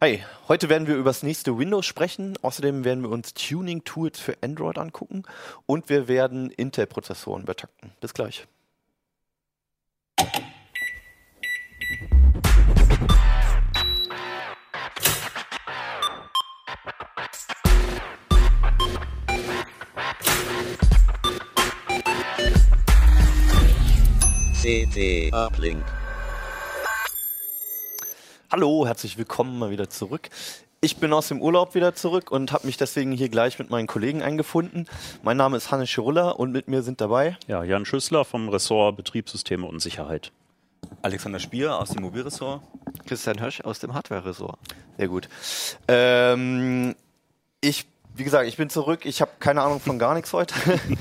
Hi, heute werden wir über das nächste Windows sprechen. Außerdem werden wir uns Tuning-Tools für Android angucken und wir werden Intel-Prozessoren betakten. Bis gleich. CT Uplink. Hallo, herzlich willkommen mal wieder zurück. Ich bin aus dem Urlaub wieder zurück und habe mich deswegen hier gleich mit meinen Kollegen eingefunden. Mein Name ist Hannes Schirulla und mit mir sind dabei Ja, Jan Schüssler vom Ressort Betriebssysteme und Sicherheit. Alexander Spier aus dem Mobilressort. Christian Hösch aus dem Hardware-Ressort. Sehr gut. Ähm, ich, wie gesagt, ich bin zurück. Ich habe keine Ahnung von gar nichts heute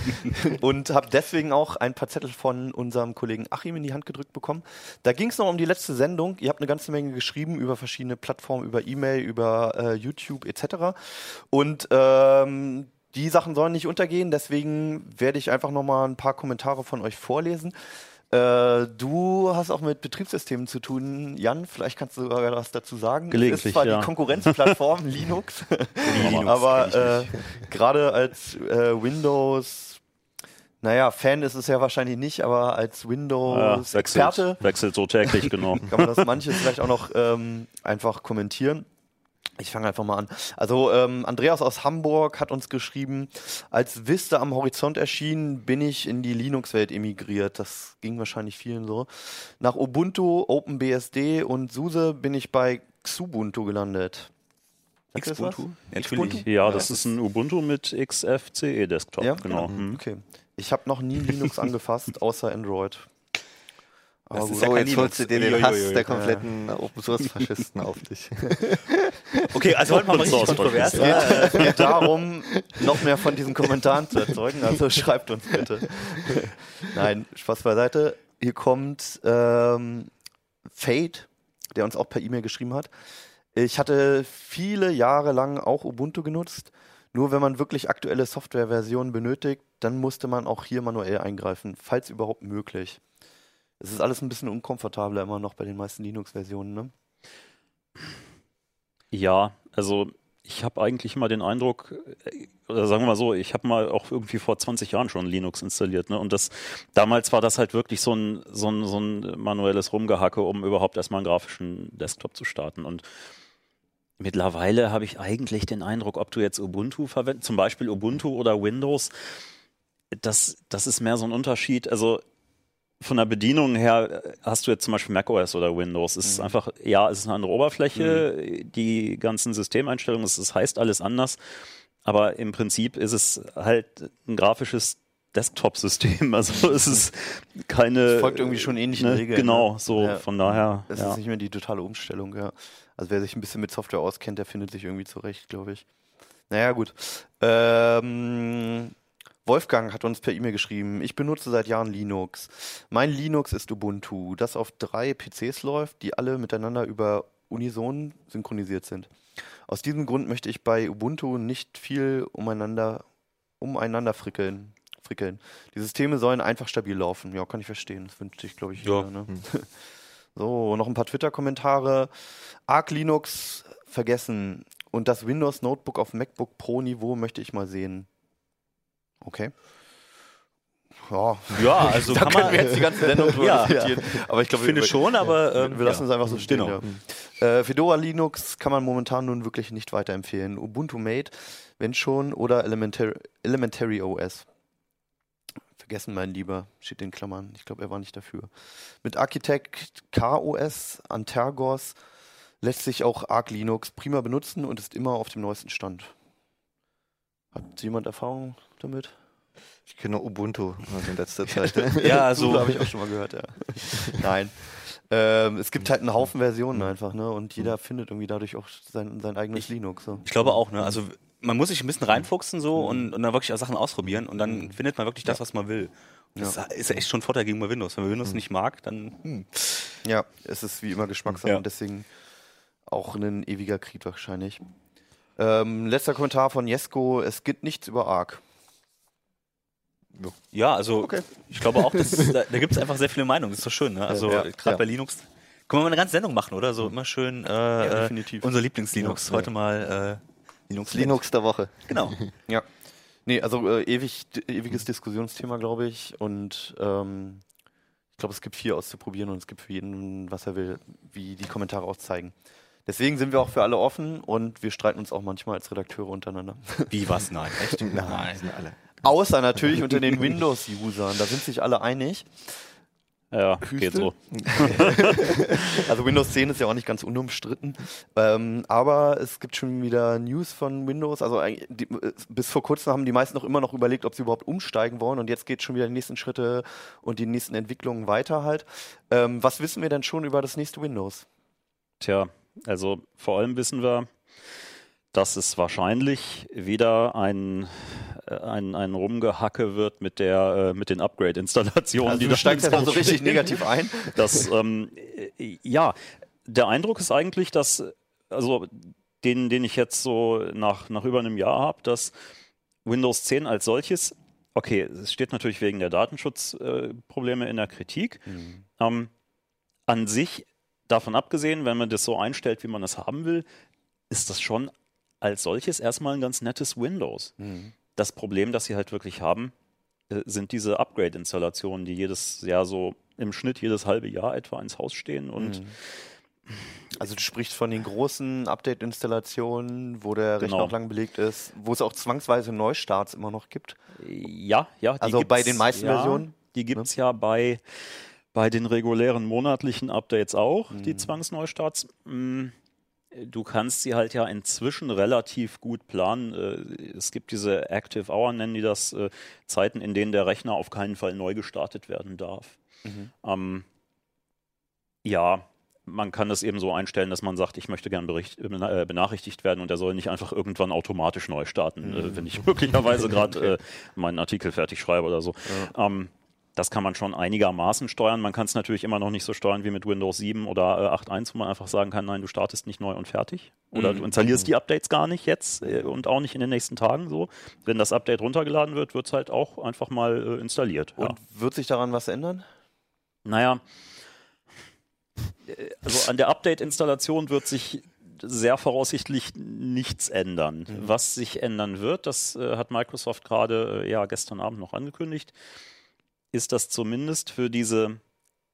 und habe deswegen auch ein paar Zettel von unserem Kollegen Achim in die Hand gedrückt bekommen. Da ging es noch um die letzte Sendung. Ihr habt eine ganze Menge geschrieben über verschiedene Plattformen, über E-Mail, über äh, YouTube etc. Und ähm, die Sachen sollen nicht untergehen. Deswegen werde ich einfach noch mal ein paar Kommentare von euch vorlesen. Äh, du hast auch mit Betriebssystemen zu tun, Jan. Vielleicht kannst du sogar was dazu sagen. Gelegentlich, Es ist zwar ja. die Konkurrenzplattform Linux, Linux aber äh, gerade als äh, Windows, naja, Fan ist es ja wahrscheinlich nicht, aber als Ja, Windows-Experte wechselt, wechselt so täglich, genau. kann man das manches vielleicht auch noch ähm, einfach kommentieren. Ich fange einfach mal an. Also ähm, Andreas aus Hamburg hat uns geschrieben, als Vista am Horizont erschien, bin ich in die Linux-Welt emigriert. Das ging wahrscheinlich vielen so. Nach Ubuntu, OpenBSD und SUSE bin ich bei Xubuntu gelandet. Xubuntu? Xubuntu? Natürlich. Ja, das ist ein Ubuntu mit XFCE Desktop, Ja? genau. Hm. Okay. Ich habe noch nie Linux angefasst, außer Android. Aber Das gut. ist ja So, kein jetzt holst du dir den. Hass der kompletten Open-Source-Faschisten auf dich. Okay, also heute mal richtig kontrovers. Es geht, es geht darum, noch mehr von diesen Kommentaren zu erzeugen. Also schreibt uns bitte. Nein, Spaß beiseite. Hier kommt ähm, Fate, der uns auch per E-Mail geschrieben hat. Ich hatte viele Jahre lang auch Ubuntu genutzt. Nur wenn man wirklich aktuelle Softwareversionen benötigt, dann musste man auch hier manuell eingreifen, falls überhaupt möglich. Es ist alles ein bisschen unkomfortabler immer noch bei den meisten Linux-Versionen. Ne? Ja, also ich habe eigentlich immer den Eindruck, äh, oder sagen wir mal so, ich habe mal auch irgendwie vor 20 Jahren schon Linux installiert, ne? Und das damals war das halt wirklich so ein, so ein, so ein manuelles Rumgehacke, um überhaupt erstmal einen grafischen Desktop zu starten. Und mittlerweile habe ich eigentlich den Eindruck, ob du jetzt Ubuntu verwendest, zum Beispiel Ubuntu oder Windows, das, das ist mehr so ein Unterschied. Also von der Bedienung her äh, hast du jetzt zum Beispiel macOS oder Windows. Es ist einfach, ja, es ist eine andere Oberfläche, die ganzen Systemeinstellungen, es es heißt alles anders, aber im Prinzip ist es halt ein grafisches Desktop-System. Also es ist keine. Es folgt irgendwie schon ähnlichen ne, Regeln, Genau, ne? so Ja. von daher. Es ja. ist nicht mehr die totale Umstellung, ja. Also wer sich ein bisschen mit Software auskennt, der findet sich irgendwie zurecht, glaube ich. Naja, gut. Ähm, Wolfgang hat uns per E-Mail geschrieben, ich benutze seit Jahren Linux. Mein Linux ist Ubuntu, das auf drei PCs läuft, die alle miteinander über Unison synchronisiert sind. Aus diesem Grund möchte ich bei Ubuntu nicht viel umeinander, umeinander frickeln. frickeln. Die Systeme sollen einfach stabil laufen. Ja, kann ich verstehen. Das wünscht sich, glaube ich, Ja. jeder. Ne? So, noch ein paar Twitter-Kommentare. Arc Linux vergessen. Und das Windows Notebook auf MacBook Pro Niveau möchte ich mal sehen. Okay. Ja, Ja, also da kann können man, wir jetzt die ganze Sendung drüber Ja. diskutieren. Aber ich ich glaube, finde wir, schon, aber ähm, wir lassen es einfach so stehen. Genau. Ja. Äh, Fedora Linux kann man momentan nun wirklich nicht weiterempfehlen. Ubuntu Mate, wenn schon, oder Elementary, Elementary OS. Vergessen, mein Lieber, steht in Klammern. Ich glaube, er war nicht dafür. Mit Architect KOS, Antergos lässt sich auch Arc Linux prima benutzen und ist immer auf dem neuesten Stand. Hat jemand Erfahrung damit? Ich kenne Ubuntu also in letzter Zeit. Ja, also So habe ich auch schon mal gehört, ja. Nein. Ähm, es gibt halt einen Haufen Versionen einfach, ne? Und jeder findet irgendwie dadurch auch sein, sein eigenes Linux. So. ich glaube auch, ne? Also man muss sich ein bisschen reinfuchsen so und, und dann wirklich auch Sachen ausprobieren und dann findet man wirklich das, was man will. Und das ist ja echt schon ein Vorteil gegenüber Windows. Wenn man Windows nicht mag, dann hm. Ja, es ist wie immer Geschmackssache Ja. und deswegen auch ein ewiger Krieg wahrscheinlich. Ähm, letzter Kommentar von Jesko, es gibt nichts über Arc. Ja, also Okay. ich glaube auch, dass, da, da gibt es einfach sehr viele Meinungen. Das ist doch schön, ne? Also Ja, gerade ja. bei Linux Können wir mal eine ganze Sendung machen, oder? So immer schön äh, Ja, definitiv. unser Lieblings-Linux. Ja, Heute mal äh, Linux. Linux der Woche. Genau. Ja. Nee, also äh, ewig, ewiges Diskussionsthema, glaube ich. Und ähm, ich glaube, es gibt viel auszuprobieren und es gibt für jeden, was er will, wie die Kommentare auch zeigen. Deswegen sind wir auch für alle offen und wir streiten uns auch manchmal als Redakteure untereinander. Wie was? Nein. Echt? Nein, sind alle. Außer natürlich unter den Windows-Usern. Da sind sich alle einig. Ja, geht so. Also Windows 10 ist ja auch nicht ganz unumstritten. Ähm, aber es gibt schon wieder News von Windows. Also eigentlich die, äh, bis vor kurzem haben die meisten noch immer noch überlegt, ob sie überhaupt umsteigen wollen. Und jetzt geht schon wieder die nächsten Schritte und die nächsten Entwicklungen weiter halt. Ähm, was wissen wir denn schon über das nächste Windows? Tja, also vor allem wissen wir, dass es wahrscheinlich wieder ein, äh, ein, ein Rumgehacke wird mit, der, äh, mit den Upgrade-Installationen, Also die du da steigst ja drauf so richtig negativ ein. Das, ähm, äh, ja, der Eindruck ist eigentlich, dass, also den, den ich jetzt so nach, nach über einem Jahr habe, dass Windows 10 als solches, okay, es steht natürlich wegen der Datenschutzprobleme äh, in der Kritik. Ähm, an sich, davon abgesehen, wenn man das so einstellt, wie man es haben will, ist das schon als solches erstmal ein ganz nettes Windows. Das Problem, das sie halt wirklich haben, äh, sind diese Upgrade-Installationen, die jedes Jahr so im Schnitt jedes halbe Jahr etwa ins Haus stehen und Also du sprichst von den großen Update-Installationen, wo der Rechner Genau. auch lang belegt ist, wo es auch zwangsweise Neustarts immer noch gibt. Ja, ja. die Also bei den meisten ja, Versionen? ne? Die gibt es ja bei, bei den regulären monatlichen Updates auch, die Mhm. Zwangsneustarts. Du kannst sie halt ja inzwischen relativ gut planen. Äh, Es gibt diese Active Hour, nennen die das, äh, Zeiten, in denen der Rechner auf keinen Fall neu gestartet werden darf. Mhm. Ähm, ja, man kann das eben so einstellen, dass man sagt, ich möchte gern bericht, äh, bena- benachrichtigt werden und er soll nicht einfach irgendwann automatisch neu starten, äh, wenn ich möglicherweise gerade äh, meinen Artikel fertig schreibe oder so. Ähm, das kann man schon einigermaßen steuern. Man kann es natürlich immer noch nicht so steuern wie mit Windows 7 oder äh, 8.1, wo man einfach sagen kann, nein, du startest nicht neu und fertig. Oder du installierst die Updates gar nicht jetzt äh, und auch nicht in den nächsten Tagen so. Wenn das Update runtergeladen wird, wird es halt auch einfach mal äh, installiert. ja. Und wird sich daran was ändern? Naja, also an der Update-Installation wird sich sehr voraussichtlich nichts ändern. Was sich ändern wird, das äh, hat Microsoft gerade äh, ja gestern Abend noch angekündigt, ist das zumindest für diese,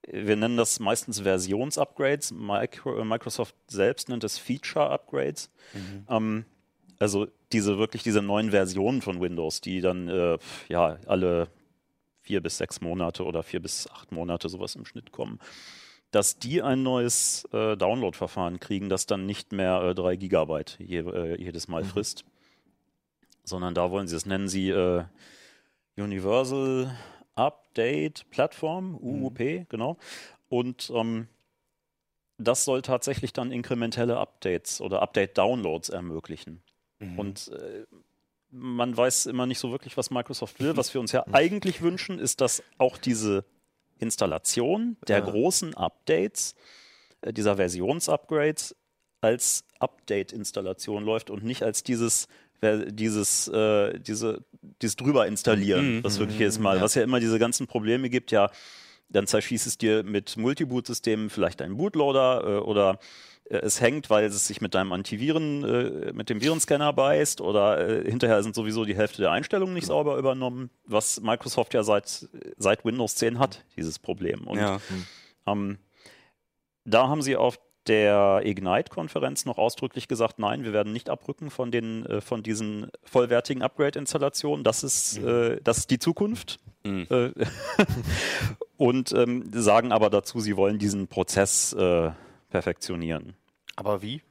wir nennen das meistens Versionsupgrades, äh, Microsoft selbst nennt es Feature-Upgrades. Ähm, also diese wirklich diese neuen Versionen von Windows, die dann äh, ja alle vier bis sechs Monate oder vier bis acht Monate sowas im Schnitt kommen, dass die ein neues äh, Download-Verfahren kriegen, das dann nicht mehr äh, drei Gigabyte je, äh, jedes Mal frisst, sondern da wollen sie, das nennen sie äh, Universal Update Platform, UUP, genau. Und ähm, das soll tatsächlich dann inkrementelle Updates oder Update-Downloads ermöglichen. Und äh, man weiß immer nicht so wirklich, was Microsoft will. Was wir uns ja eigentlich wünschen, ist, dass auch diese Installation der Ja. großen Updates, äh, dieser Versionsupgrades als Update-Installation läuft und nicht als dieses dieses, äh, diese, dieses drüber installieren, Mhm. das wirklich jedes Mal, was ja immer diese ganzen Probleme gibt, ja, dann zerschießt es dir mit Multiboot-Systemen vielleicht deinen Bootloader äh, oder äh, es hängt, weil es sich mit deinem Antiviren, äh, mit dem Virenscanner beißt oder äh, hinterher sind sowieso die Hälfte der Einstellungen nicht sauber übernommen, was Microsoft ja seit, seit Windows 10 hat, dieses Problem. Und Ja. ähm, da haben sie auf der Ignite-Konferenz noch ausdrücklich gesagt, nein, wir werden nicht abrücken von den äh, von diesen vollwertigen Upgrade-Installationen. Das ist äh, das ist die Zukunft. Mhm. Äh, und ähm, sagen aber dazu, sie wollen diesen Prozess äh, perfektionieren. Aber wie?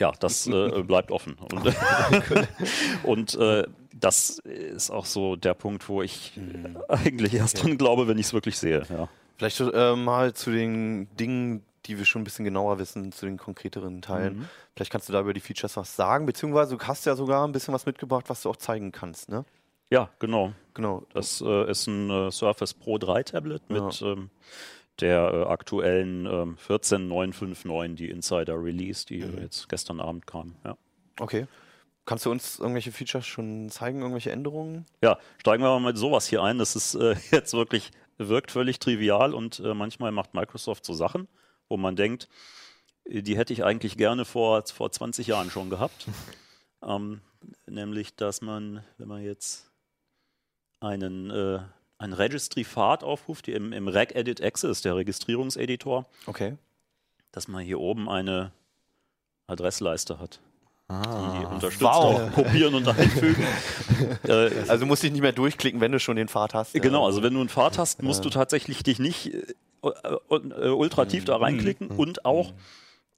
Ja, das äh, bleibt offen. Und, und das ist auch so der Punkt, wo ich äh, eigentlich erst dran glaube, wenn ich es wirklich sehe. Ja. Vielleicht äh, mal zu den Dingen, die wir schon ein bisschen genauer wissen, zu den konkreteren Teilen. Mhm. Vielleicht kannst du da über die Features was sagen, beziehungsweise du hast ja sogar ein bisschen was mitgebracht, was du auch zeigen kannst, ne? ja, genau. Genau. Das äh, ist ein äh, Surface Pro 3 Tablet mit ähm, der äh, aktuellen ähm, 14959, die Insider Release, die äh, jetzt gestern Abend kam. Ja. Okay. Kannst du uns irgendwelche Features schon zeigen, irgendwelche Änderungen? ja, steigen wir mal mit sowas hier ein. Das ist äh, jetzt wirklich, wirkt völlig trivial und äh, manchmal macht Microsoft so Sachen, wo man denkt, äh, die hätte ich eigentlich gerne vor, vor 20 Jahren schon gehabt. ähm, nämlich, dass man, wenn man jetzt einen, äh, einen Registry-Pfad aufruft, die im, im Regedit Access, der Registrierungseditor, Okay. dass man hier oben eine Adressleiste hat. Die unterstützt wow. auch Kopieren und Einfügen. äh, Also musst dich nicht mehr durchklicken, wenn du schon den Pfad hast. Genau, also wenn du einen Pfad hast, musst du tatsächlich dich nicht äh, ultra tief da reinklicken und auch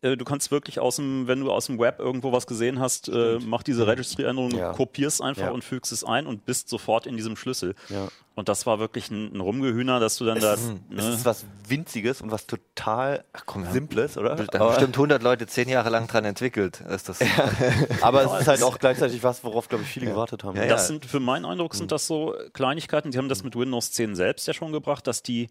äh, du kannst wirklich aus dem, wenn du aus dem Web irgendwo was gesehen hast, äh, mach diese Registry-Änderung, Ja. kopierst einfach Ja. und fügst es ein und bist sofort in diesem Schlüssel. Ja. Und das war wirklich ein, ein Rumgehühner, dass du dann da. Es Ne, ist was Winziges und was total komm. Simples, oder? Da haben bestimmt 100 Leute zehn Jahre lang dran entwickelt. Ist das Aber es ist halt auch gleichzeitig was, worauf, glaube ich, viele gewartet haben. Ja, Das sind für meinen Eindruck sind das so Kleinigkeiten, die haben das mit Windows 10 selbst ja schon gebracht, dass die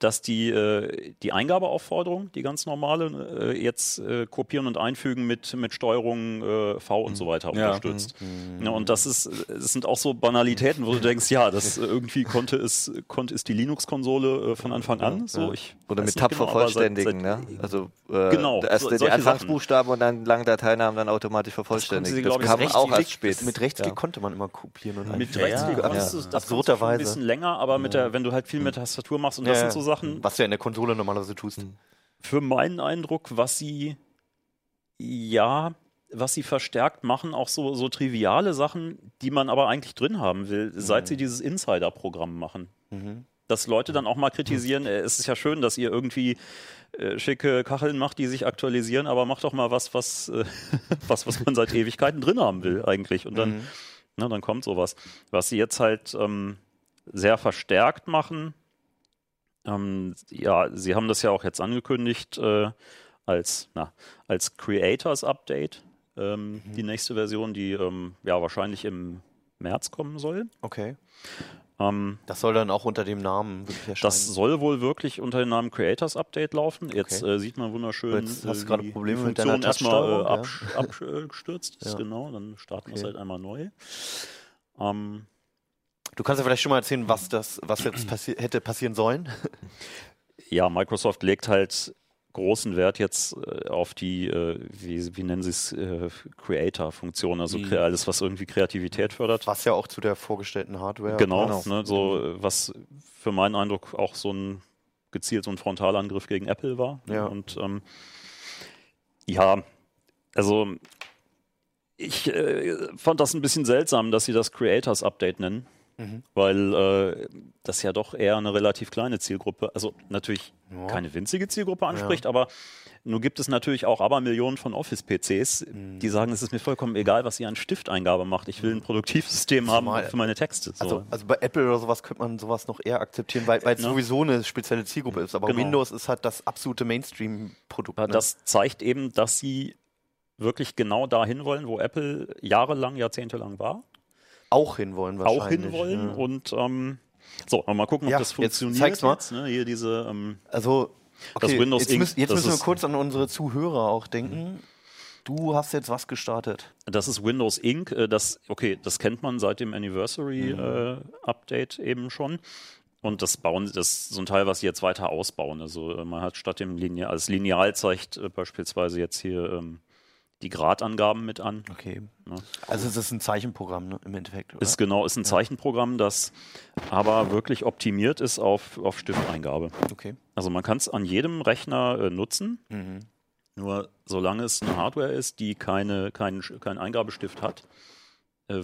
dass die, äh, die Eingabeaufforderung, die ganz normale, äh, jetzt äh, kopieren und einfügen mit, mit Steuerung äh, V und so weiter Ja. unterstützt. Ja, und das ist, das sind auch so Banalitäten, wo du denkst, ja, das irgendwie konnte es, konnte es die Linux-Konsole äh, von Anfang an. So, ich Oder mit Tab genau, aber vervollständigen, seit- ne? Also äh, Genau, erst so- die Anfangsbuchstaben und dann lange Dateinamen dann automatisch vervollständigt. sie, Das, glaub ich, kam Mit auch erst Rechtsklick- spät. Mit Rechtsklick Ja. konnte man immer kopieren und Mit einfügen. Rechtsklick Ja, konntest ja. du das schon ein bisschen länger, aber mit der, wenn du halt viel mit Tastatur machst und das sind so Sachen, Was du ja in der Konsole normalerweise tust. für meinen Eindruck, was sie ja, was sie verstärkt machen, auch so, so triviale Sachen, die man aber eigentlich drin haben will, seit sie dieses Insider-Programm machen. Dass Leute dann auch mal kritisieren, äh, es ist ja schön, dass ihr irgendwie äh, schicke Kacheln macht, die sich aktualisieren, aber macht doch mal was, was, äh, was, was man seit Ewigkeiten drin haben will eigentlich. Und dann, na, dann kommt sowas. Was sie jetzt halt ähm, sehr verstärkt machen, ähm, ja, sie haben das ja auch jetzt angekündigt äh, als, na, als Creators Update, ähm, die nächste Version, die ähm, ja wahrscheinlich im März kommen soll. Okay. Ähm, Das soll dann auch unter dem Namen wirklich erscheinen. das soll wohl wirklich unter dem Namen Creators Update laufen. Jetzt Okay. äh, sieht man wunderschön, Jetzt hast du äh, gerade Probleme die mit deiner erstmal äh, Touchsteuerung, absch abgestürzt ist. Ja. Genau, dann starten wir es Okay. halt einmal neu. Ähm, du kannst ja vielleicht schon mal erzählen, was das, was jetzt passi hätte passieren sollen. ja, Microsoft legt halt großen Wert jetzt äh, auf die, äh, wie, wie nennen sie es, äh, Creator-Funktion, also kre- alles, was irgendwie Kreativität fördert. Was ja auch zu der vorgestellten Hardware Genau, passt. Ne, so was für meinen Eindruck auch so ein gezielt so ein Frontalangriff gegen Apple war. Ja. Und ähm, ja, also ich äh, fand das ein bisschen seltsam, dass sie das Creators Update nennen, Mhm. weil äh, das ja doch eher eine relativ kleine Zielgruppe, also natürlich Ja. keine winzige Zielgruppe anspricht, aber nun gibt es natürlich auch Abermillionen von Office-PCs, Mhm. die sagen, es ist mir vollkommen egal, was ihr an Stifteingabe macht. Ich will ein Produktivsystem haben Zumal- für meine Texte. So. Also, also bei Apple oder sowas könnte man sowas noch eher akzeptieren, weil es Ja. sowieso eine spezielle Zielgruppe ist. Aber Genau. Windows ist halt das absolute Mainstream-Produkt. Aber ne? das zeigt eben, dass sie wirklich genau dahin wollen, wo Apple jahrelang, jahrzehntelang war, auch hinwollen wahrscheinlich. auch hinwollen. Ja. Und ähm, so, mal gucken, ob Ja, das jetzt funktioniert. zeig's mal. Jetzt, ne? Hier diese, ähm, Also, Das okay, Windows jetzt, Ink, müssen- jetzt das müssen wir kurz an unsere Zuhörer auch denken. Du hast jetzt was gestartet. das ist Windows Inc. Äh, Das, okay, das kennt man seit dem Mhm. Anniversary-Update eben schon. Und das bauen, das ist so ein Teil, was sie jetzt weiter ausbauen. Also äh, man hat statt dem Lineal, als Lineal zeigt äh, beispielsweise jetzt hier ähm, die Gradangaben mit an. Okay. Ja. Also es ist ein Zeichenprogramm ne, im Endeffekt. Oder? Ist genau, ist ein Zeichenprogramm, das aber wirklich optimiert ist auf, auf Stifteingabe. okay. Also man kann es an jedem Rechner äh, nutzen, Mhm. nur solange es eine Hardware ist, die keine, keinen, keinen Eingabestift hat,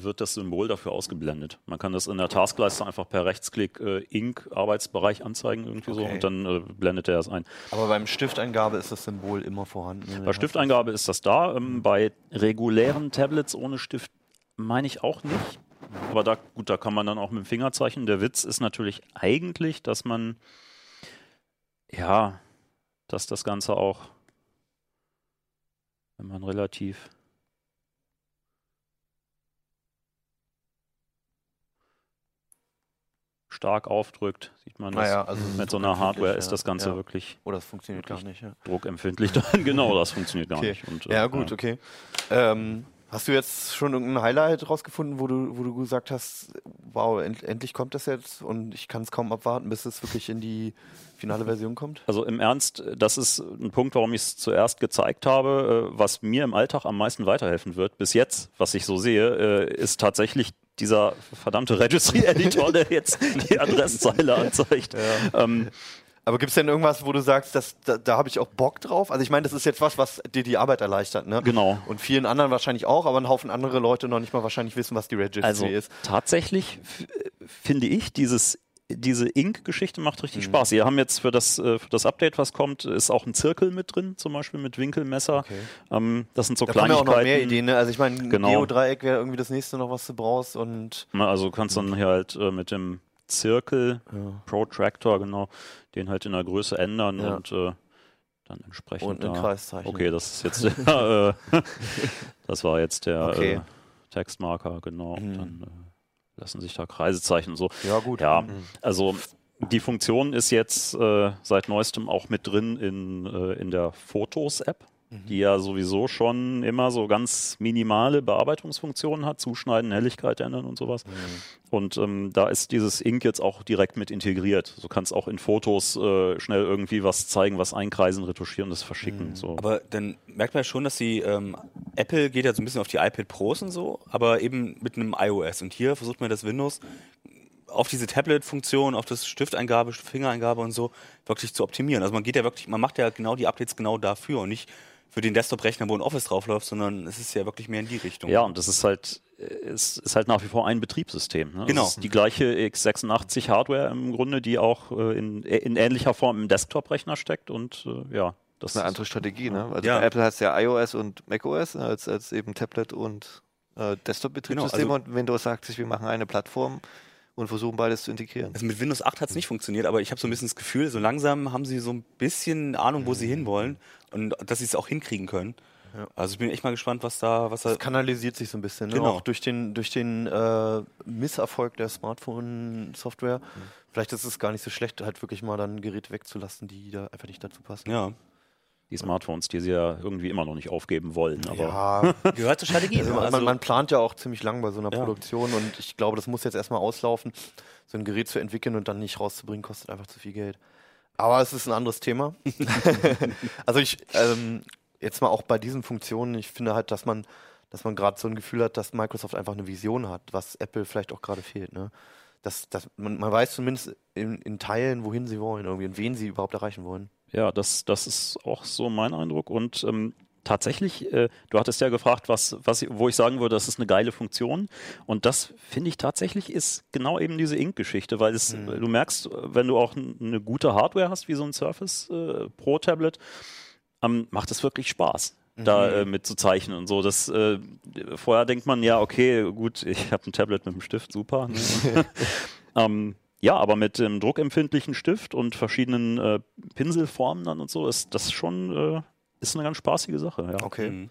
wird das Symbol dafür ausgeblendet. Man kann das in der Taskleiste einfach per Rechtsklick äh, Ink Arbeitsbereich anzeigen irgendwie so Okay. und dann äh, blendet er es ein. Aber beim Stifteingabe ist das Symbol immer vorhanden. Bei Stifteingabe ist das da. Ähm, bei regulären Tablets ohne Stift meine ich auch nicht. Aber da, gut, da kann man dann auch mit dem Finger zeichnen. Der Witz ist natürlich eigentlich, dass man, ja, dass das Ganze auch, wenn man relativ stark aufdrückt, sieht man das. Naja, also Mit so einer Hardware ist das Ganze ja. wirklich Oder das funktioniert gar nicht. Ja, druckempfindlich. Dann genau, das funktioniert gar Okay. nicht. Und, äh, ja gut, okay. Ähm, Hast du jetzt schon irgendein Highlight rausgefunden, wo du, wo du gesagt hast, wow, end, endlich kommt das jetzt und ich kann es kaum abwarten, bis es wirklich in die finale Version kommt? Also im Ernst, das ist ein Punkt, warum ich es zuerst gezeigt habe, äh, was mir im Alltag am meisten weiterhelfen wird. Bis jetzt, was ich so sehe, äh, ist tatsächlich dieser verdammte Registry-Editor, der jetzt die Adresszeile anzeigt. Ähm, Aber gibt es denn irgendwas, wo du sagst, dass, da, da habe ich auch Bock drauf? Also ich meine, das ist jetzt was, was dir die Arbeit erleichtert, ne? Genau. Und vielen anderen wahrscheinlich auch, aber ein Haufen andere Leute noch nicht mal wahrscheinlich wissen, was die Registry Also ist. tatsächlich finde ich, dieses, diese Ink-Geschichte macht richtig Mhm. Spaß. Wir haben jetzt für das, äh, für das Update, was kommt, ist auch ein Zirkel mit drin, zum Beispiel mit Winkelmesser. Ähm, das sind so Da kommen ja auch Kleinigkeiten. noch mehr Ideen, ne? Also ich meine, ein Genau. Geodreieck wäre irgendwie das nächste noch, was du brauchst und Na, Also du kannst dann hier halt äh, mit dem Zirkel, Protractor, genau, den halt in der Größe ändern Ja. und äh, dann entsprechend und einen da. Kreis zeichnen. Okay, das ist jetzt der, äh, das war jetzt der Okay. äh, Textmarker, genau. Mhm. Dann äh, lassen sich da Kreise zeichnen so. Ja, gut. Ja, Mhm. also die Funktion ist jetzt äh, seit neuestem auch mit drin in, äh, in der Fotos-App, Mhm. die ja sowieso schon immer so ganz minimale Bearbeitungsfunktionen hat, zuschneiden, Helligkeit ändern und sowas. Mhm. Und ähm, da ist dieses Ink jetzt auch direkt mit integriert. Du kannst auch in Fotos äh, schnell irgendwie was zeigen, was einkreisen, retuschieren, das verschicken. So. Aber dann merkt man ja schon, dass die ähm, Apple geht ja so ein bisschen auf die iPad Pros und so, aber eben mit einem iOS. Und hier versucht man das Windows auf diese Tablet-Funktion, auf das Stifteingabe, Fingereingabe und so wirklich zu optimieren. Also man geht ja wirklich, man macht ja genau die Updates genau dafür und nicht für den Desktop-Rechner, wo ein Office draufläuft, sondern es ist ja wirklich mehr in die Richtung. Ja, und das ist halt, äh, es ist halt nach wie vor ein Betriebssystem. Ne? Genau. Das ist die gleiche x86 Hardware im Grunde, die auch äh, in, in ähnlicher Form im Desktop-Rechner steckt und äh, ja, das Das ist eine andere Strategie, ne? Also Ja. bei Apple hast du ja iOS und macOS ne, als, als eben Tablet und äh, Desktop-Betriebssystem Genau, also- und Windows sagt sich, wir machen eine Plattform und versuchen beides zu integrieren. Also mit Windows 8 hat es nicht funktioniert, aber ich habe so ein bisschen das Gefühl, so langsam haben sie so ein bisschen Ahnung, wo sie hinwollen und dass sie es auch hinkriegen können. Also ich bin echt mal gespannt, was da, was da. Das kanalisiert sich so ein bisschen, ne? Genau. auch durch den, durch den äh, Misserfolg der Smartphone-Software. Vielleicht ist es gar nicht so schlecht, halt wirklich mal dann Geräte wegzulassen, die da einfach nicht dazu passen. Ja. Die Smartphones, die sie ja irgendwie immer noch nicht aufgeben wollen. Aber Ja, Gehört zur Strategie. also, ne? man, man, man plant ja auch ziemlich lang bei so einer Ja. Produktion und ich glaube, das muss jetzt erstmal auslaufen. So ein Gerät zu entwickeln und dann nicht rauszubringen, kostet einfach zu viel Geld. Aber es ist ein anderes Thema. also ich, ähm, jetzt mal auch bei diesen Funktionen, ich finde halt, dass man, dass man gerade so ein Gefühl hat, dass Microsoft einfach eine Vision hat, was Apple vielleicht auch gerade fehlt. Ne? Dass, dass man, man weiß zumindest in, in Teilen, wohin sie wollen irgendwie und wen sie überhaupt erreichen wollen. Ja, das, das ist auch so mein Eindruck. Und ähm, tatsächlich, äh, du hattest ja gefragt, was, was, wo ich sagen würde, das ist eine geile Funktion. Und das finde ich tatsächlich ist genau eben diese Ink-Geschichte, weil es, du merkst, wenn du auch eine gute Hardware hast, wie so ein Surface äh, Pro Tablet, ähm, macht es wirklich Spaß. Da äh, mit zu zeichnen und so. Das, äh, vorher denkt man ja, okay, gut, ich habe ein Tablet mit einem Stift, super. Ne? ähm, ja, aber mit dem druckempfindlichen Stift und verschiedenen äh, Pinselformen dann und so ist das schon äh, ist eine ganz spaßige Sache. Ja. Okay. Mhm.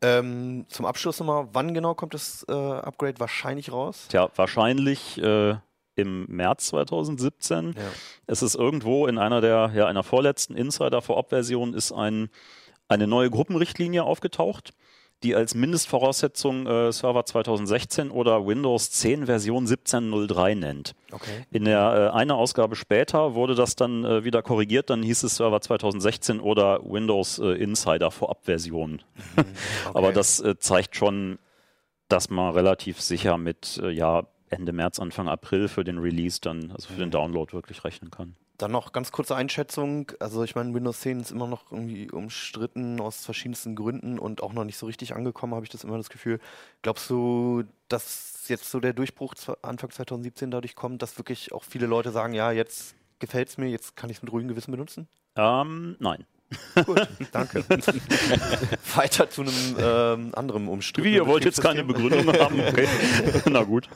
Ähm, zum Abschluss nochmal, wann genau kommt das äh, Upgrade wahrscheinlich raus? Tja, wahrscheinlich äh, im März 2017. Ja. Es ist irgendwo in einer der, ja, einer vorletzten Insider-Vorab-Version ist ein, eine neue Gruppenrichtlinie aufgetaucht, die als Mindestvoraussetzung äh, Server 2016 oder Windows 10 Version 17.03 nennt. Okay. In der äh, eine Ausgabe später wurde das dann äh, wieder korrigiert, dann hieß es Server 2016 oder Windows äh, Insider Vorab-Version. Aber das äh, zeigt schon, dass man relativ sicher mit äh, ja, Ende März, Anfang April für den Release dann, also für den Download wirklich rechnen kann. Dann noch ganz kurze Einschätzung. Also ich meine, Windows 10 ist immer noch irgendwie umstritten aus verschiedensten Gründen und auch noch nicht so richtig angekommen, habe ich das immer das Gefühl. Glaubst du, dass jetzt so der Durchbruch Anfang 2017 dadurch kommt, dass wirklich auch viele Leute sagen, ja, jetzt gefällt es mir, jetzt kann ich es mit ruhigem Gewissen benutzen? Ähm, nein. Gut, danke. Weiter zu einem ähm, anderen umstrittenen Wie, ihr wollt jetzt keine. Begründung haben? Okay. Na gut.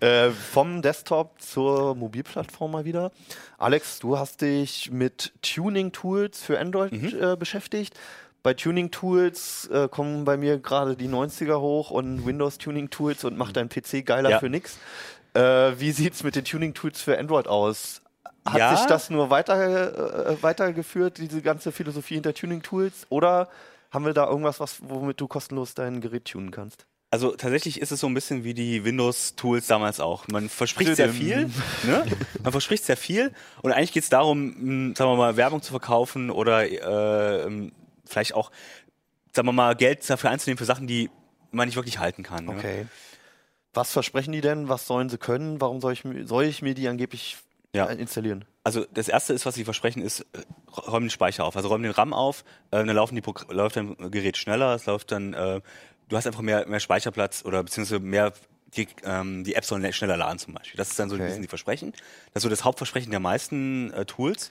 Äh, vom Desktop zur Mobilplattform mal wieder. Alex, du hast dich mit Tuning-Tools für Android äh, beschäftigt. Bei Tuning-Tools äh, kommen bei mir gerade die 90er hoch und Windows-Tuning-Tools und macht dein PC geiler Ja. für nix. Äh, wie sieht's mit den Tuning-Tools für Android aus? Hat Ja. sich das nur weiter, äh, weitergeführt, diese ganze Philosophie hinter Tuning-Tools? Oder haben wir da irgendwas, was, womit du kostenlos dein Gerät tunen kannst? Also tatsächlich ist es so ein bisschen wie die Windows-Tools damals auch. Man verspricht sehr viel, ne? Man verspricht sehr viel und eigentlich geht es darum, mh, sagen wir mal, Werbung zu verkaufen oder äh, ähm, vielleicht auch, sagen wir mal, Geld dafür einzunehmen für Sachen, die man nicht wirklich halten kann. Ne? Okay. Was versprechen die denn? Was sollen sie können? Warum soll ich, soll ich mir die angeblich Ja. äh, installieren? Also das erste ist, was sie versprechen, ist, äh, räumen den Speicher auf. Also räumen den RAM auf, äh, dann laufen die Progr läuft dein Gerät schneller, es läuft dann, äh, du hast einfach mehr, mehr Speicherplatz oder beziehungsweise mehr, die, ähm, die Apps sollen schneller laden zum Beispiel. Das ist dann so ein Okay. bisschen die Versprechen. Das ist so das Hauptversprechen der meisten äh, Tools.